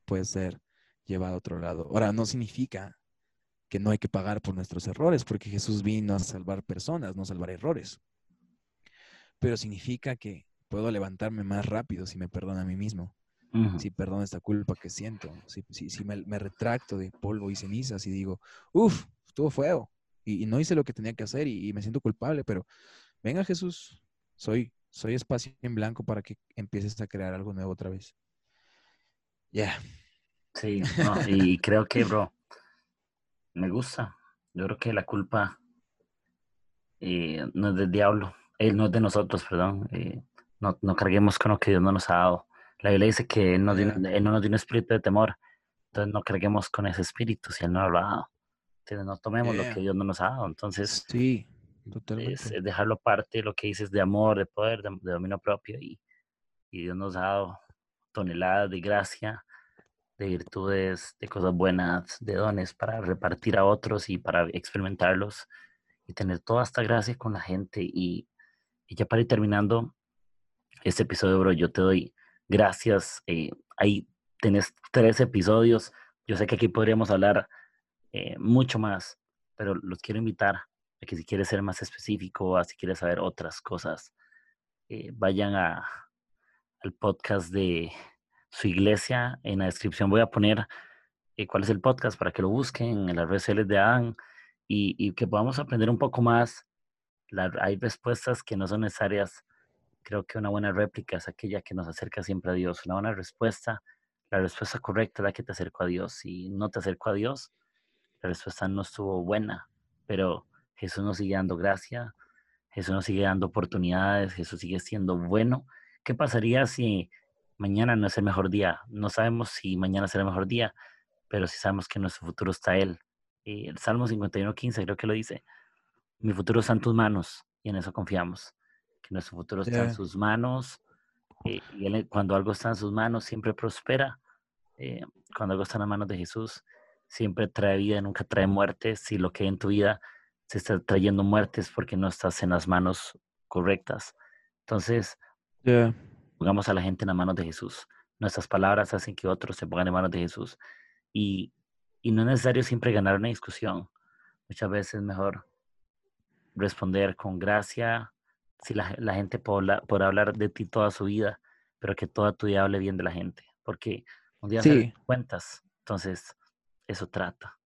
puede ser llevado a otro lado. Ahora, no significa que no hay que pagar por nuestros errores, porque Jesús vino a salvar personas, no salvar errores. Pero significa que puedo levantarme más rápido si me perdono a mí mismo, si perdono esta culpa que siento, si, si, me, retracto de polvo y cenizas y digo, uff, estuvo feo y, no hice lo que tenía que hacer y, me siento culpable, pero venga Jesús, soy, soy espacio en blanco para que empieces a crear algo nuevo otra vez. Ya. Sí, y creo que, bro, me gusta. Yo creo que la culpa eh, no es del diablo, él no es de nosotros, perdón. Eh, no, no, carguemos con lo que Dios no nos ha dado. La Biblia dice que él, no nos dio un espíritu de temor. Entonces no carguemos con ese espíritu si Él no lo ha dado. Entonces no tomemos lo que Dios no nos ha dado. Entonces, sí, totalmente. Es, dejarlo parte de lo que dices de amor, de poder, de, dominio propio. Y, y Dios nos ha dado toneladas de gracia, de virtudes, de cosas buenas, de dones para repartir a otros y para experimentarlos y tener toda esta gracia con la gente. Y, y ya para ir terminando, este episodio, bro, yo te doy gracias. Eh, ahí tenés tres episodios. Yo sé que aquí podríamos hablar eh, mucho más, pero los quiero invitar a que si quieres ser más específico, o si quieres saber otras cosas, eh, vayan a, al podcast de su iglesia. En la descripción voy a poner cuál es el podcast para que lo busquen en las redes sociales de Adán y que podamos aprender un poco más. hay respuestas que no son necesarias Creo que una buena réplica es aquella que nos acerca siempre a Dios. Una buena respuesta, la respuesta correcta es la que te acercó a Dios. Si no te acercó a Dios, la respuesta no estuvo buena, pero Jesús nos sigue dando gracia, Jesús nos sigue dando oportunidades, Jesús sigue siendo bueno. ¿Qué pasaría si mañana no es el mejor día? No sabemos si mañana será el mejor día, pero sí sabemos que nuestro futuro está Él. Y el Salmo 51.15 creo que lo dice. Mi futuro está en tus manos y en eso confiamos nuestro futuro está en sus manos. Eh, y cuando algo está en sus manos, siempre prospera. Eh, cuando algo está en las manos de Jesús, siempre trae vida, nunca trae muerte. Si lo que hay en tu vida se está trayendo muertes porque no estás en las manos correctas. Entonces, pongamos a la gente en las manos de Jesús. Nuestras palabras hacen que otros se pongan en manos de Jesús. Y, y no es necesario siempre ganar una discusión. Muchas veces es mejor responder con gracia, si la, la gente puede, hablar de ti toda su vida, pero que toda tu vida hable bien de la gente, porque un día se cuentas, entonces eso trata.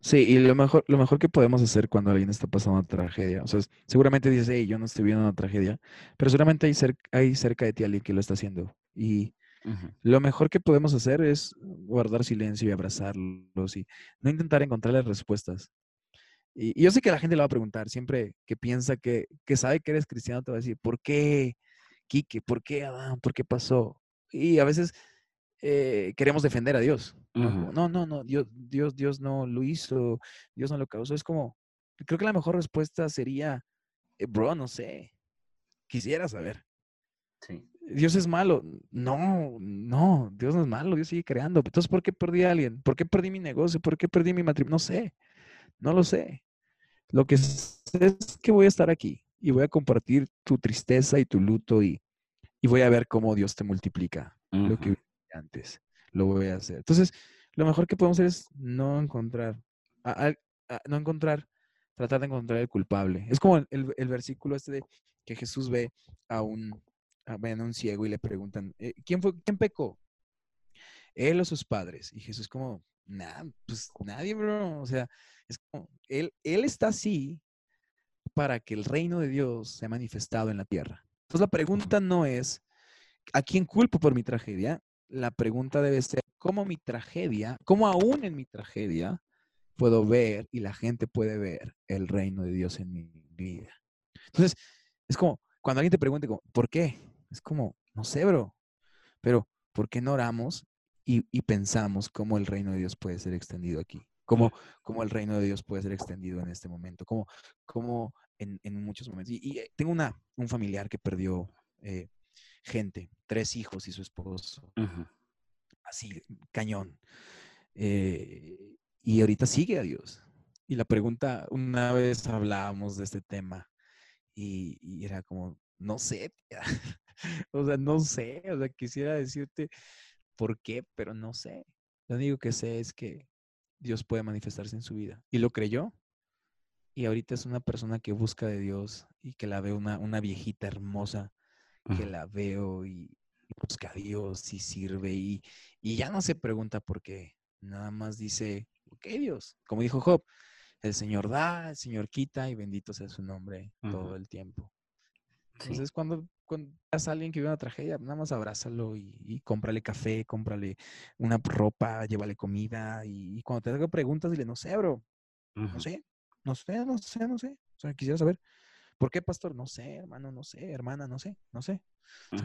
Sí, y lo mejor, lo mejor que podemos hacer cuando alguien está pasando una tragedia, o sea, seguramente dices, hey, yo no estoy viendo una tragedia, pero seguramente hay, hay cerca de ti alguien que lo está haciendo. Y lo mejor que podemos hacer es guardar silencio y abrazarlos y no intentar encontrar las respuestas. Y, yo sé que la gente le va a preguntar, siempre que piensa que, que sabe que eres cristiano, te va a decir, ¿por qué, Quique? ¿Por qué Adán? ¿Por qué pasó? Y a veces eh, queremos defender a Dios. No, no, no, Dios, Dios, Dios no lo hizo, Dios no lo causó. Es como, creo que la mejor respuesta sería, eh, bro, no sé, quisiera saber. Sí. Dios es malo. No, no, Dios no es malo, Dios sigue creando. Entonces, ¿por qué perdí a alguien? ¿Por qué perdí mi negocio? ¿Por qué perdí mi matrimonio? No sé, no lo sé. Lo que sé es que voy a estar aquí y voy a compartir tu tristeza y tu luto y, voy a ver cómo Dios te multiplica lo que antes. Lo voy a hacer. Entonces, lo mejor que podemos hacer es no encontrar, no encontrar, tratar de encontrar el culpable. Es como el, versículo este de que Jesús ve a un, a, un ciego y le preguntan, eh, ¿quién fue, quién pecó? Él o sus padres. Y Jesús como, nada, pues nadie, bro. O sea, es como, él, él está así para que el reino de Dios sea manifestado en la tierra. Entonces la pregunta no es, ¿a quién culpo por mi tragedia? La pregunta debe ser, ¿cómo mi tragedia, cómo aún en mi tragedia puedo ver y la gente puede ver el reino de Dios en mi vida? Entonces, es como, cuando alguien te pregunte, ¿por qué? Es como, no sé, bro, pero ¿por qué no oramos y, pensamos cómo el reino de Dios puede ser extendido aquí, cómo, cómo el reino de Dios puede ser extendido en este momento, cómo, cómo en, en muchos momentos. Y, eh, tengo una, un familiar que perdió eh, gente, tres hijos y su esposo, así, cañón. Eh, y ahorita sigue a Dios. Y la pregunta, una vez hablábamos de este tema y, y era como, no sé, o sea, no sé, o sea, quisiera decirte por qué, pero no sé. Lo único que sé es que Dios puede manifestarse en su vida. Y lo creyó. Y ahorita es una persona que busca de Dios y que la veo una, una viejita hermosa, que la veo y, busca a Dios y sirve y, y ya no se pregunta por qué. Nada más dice, ok Dios, como dijo Job, el Señor da, el Señor quita y bendito sea su nombre todo el tiempo. Entonces, cuando, cuando a alguien que vive una tragedia, nada más abrázalo y, cómprale café, cómprale una ropa, llévale comida. Y, cuando te haga preguntas, dile, no sé, bro, no sé, no sé, no sé, no sé. O sea, quisiera saber, ¿por qué, pastor? No sé, hermano, no sé, hermana, no sé, no sé.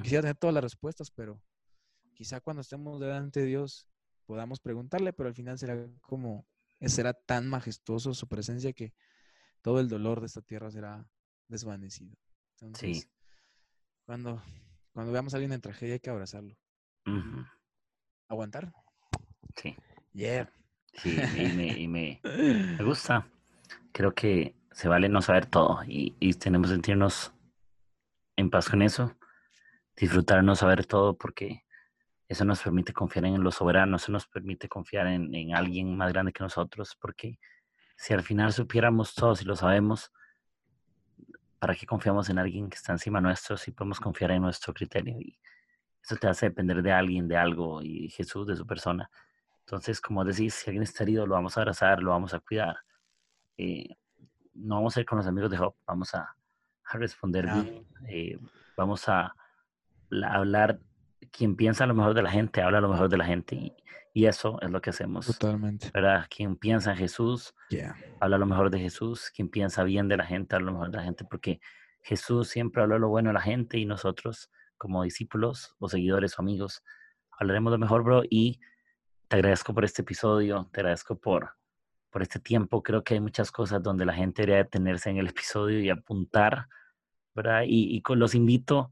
quisiera tener todas las respuestas, pero quizá cuando estemos delante de Dios podamos preguntarle, pero al final será como, será tan majestuoso su presencia que todo el dolor de esta tierra será desvanecido sí. Cuando, cuando veamos a alguien en tragedia hay que abrazarlo. ¿Aguantar? Sí. Yeah. Sí, y, me, me, gusta. Creo que se vale no saber todo y, y tenemos que sentirnos en paz con eso, disfrutar no saber todo porque eso nos permite confiar en los soberanos, eso nos permite confiar en, en, alguien más grande que nosotros, porque si al final supiéramos todo, si lo sabemos, ¿para qué confiamos en alguien que está encima nuestro si podemos confiar en nuestro criterio? Y eso te hace depender de alguien, de algo, y Jesús, de su persona. Entonces, como decís, si alguien está herido, lo vamos a abrazar, lo vamos a cuidar. Eh, no vamos a ir con los amigos de Job, vamos a, responder bien, eh, vamos a, hablar, quien piensa lo mejor de la gente, habla lo mejor de la gente, y, y eso es lo que hacemos. Totalmente. ¿verdad? Quien piensa en Jesús, habla lo mejor de Jesús. Quien piensa bien de la gente, habla lo mejor de la gente, porque Jesús siempre habla lo bueno de la gente y nosotros, como discípulos o seguidores o amigos, hablaremos lo mejor, bro. Y te agradezco por este episodio, te agradezco por, por este tiempo. Creo que hay muchas cosas donde la gente debería detenerse en el episodio y apuntar, ¿verdad? Y, y los invito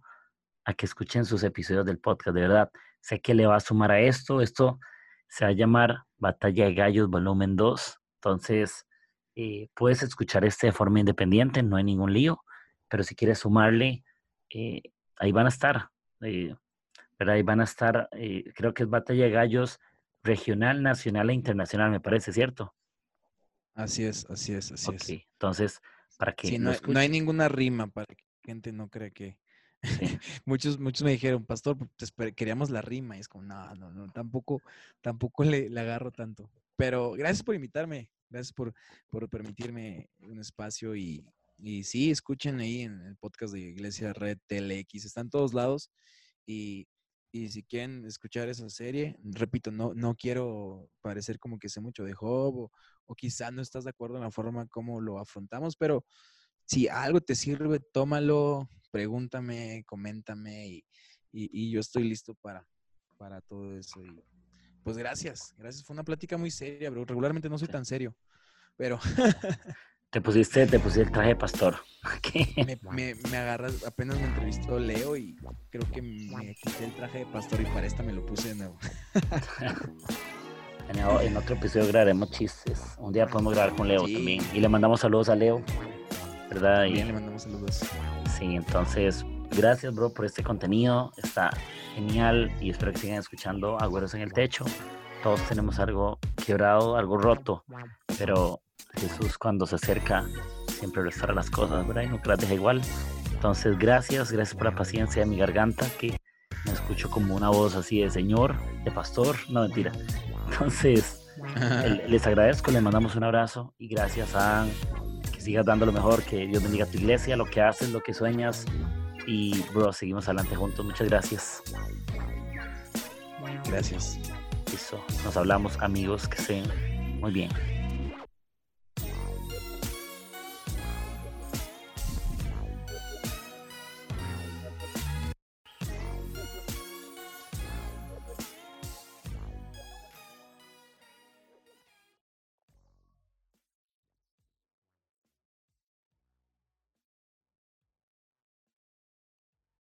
a que escuchen sus episodios del podcast, de verdad. Sé que le va a sumar a esto, esto se va a llamar Batalla de Gallos Volumen 2. Entonces, eh, puedes escuchar este de forma independiente, no hay ningún lío, pero si quieres sumarle, eh, ahí van a estar. Eh, Ahí van a estar, creo que es Batalla de Gallos regional, nacional e internacional, me parece, ¿cierto? Así es, así es, así es. Entonces, para que... no, no, hay ninguna rima para que la gente no cree que, muchos, muchos me dijeron, pastor, pues, queríamos la rima. Y es como, no, no, tampoco, tampoco le, agarro tanto. Pero gracias por invitarme, gracias por, por permitirme un espacio y, y sí, escuchen ahí en el podcast de Iglesia Red TLX, están en todos lados. Y, y, si quieren escuchar esa serie, repito, no, no quiero parecer como que sé mucho de Job o, o quizá no estás de acuerdo en la forma como lo afrontamos, pero si algo te sirve, tómalo, pregúntame, coméntame y, yo estoy listo para, para todo eso. Y pues gracias, gracias. Fue una plática muy seria, bro. Regularmente no soy tan serio, pero... Te pusiste, te pusiste el traje de pastor. me, me, agarras, apenas me entrevistó Leo y creo que me quité el traje de pastor y para esta me lo puse de nuevo. en otro episodio grabaremos chistes. Un día podemos grabar con Leo también. Y le mandamos saludos a Leo. ¿Verdad? y, le mandamos saludos. Sí, entonces, gracias, bro, por este contenido. Está genial y espero que sigan escuchando Agüeros en el Techo. Todos tenemos algo quebrado, algo roto, pero Jesús cuando se acerca siempre restaura las cosas, ¿verdad? Y nunca las deja igual. Entonces, gracias, gracias por la paciencia de mi garganta, que me escucho como una voz así de señor, de pastor, no mentira. Entonces, les agradezco, les mandamos un abrazo y gracias a sigas dando lo mejor, que Dios bendiga a tu iglesia, lo que haces, lo que sueñas. Y, bro, seguimos adelante juntos. Muchas gracias. Gracias. Listo. Nos hablamos, amigos, que estén muy bien.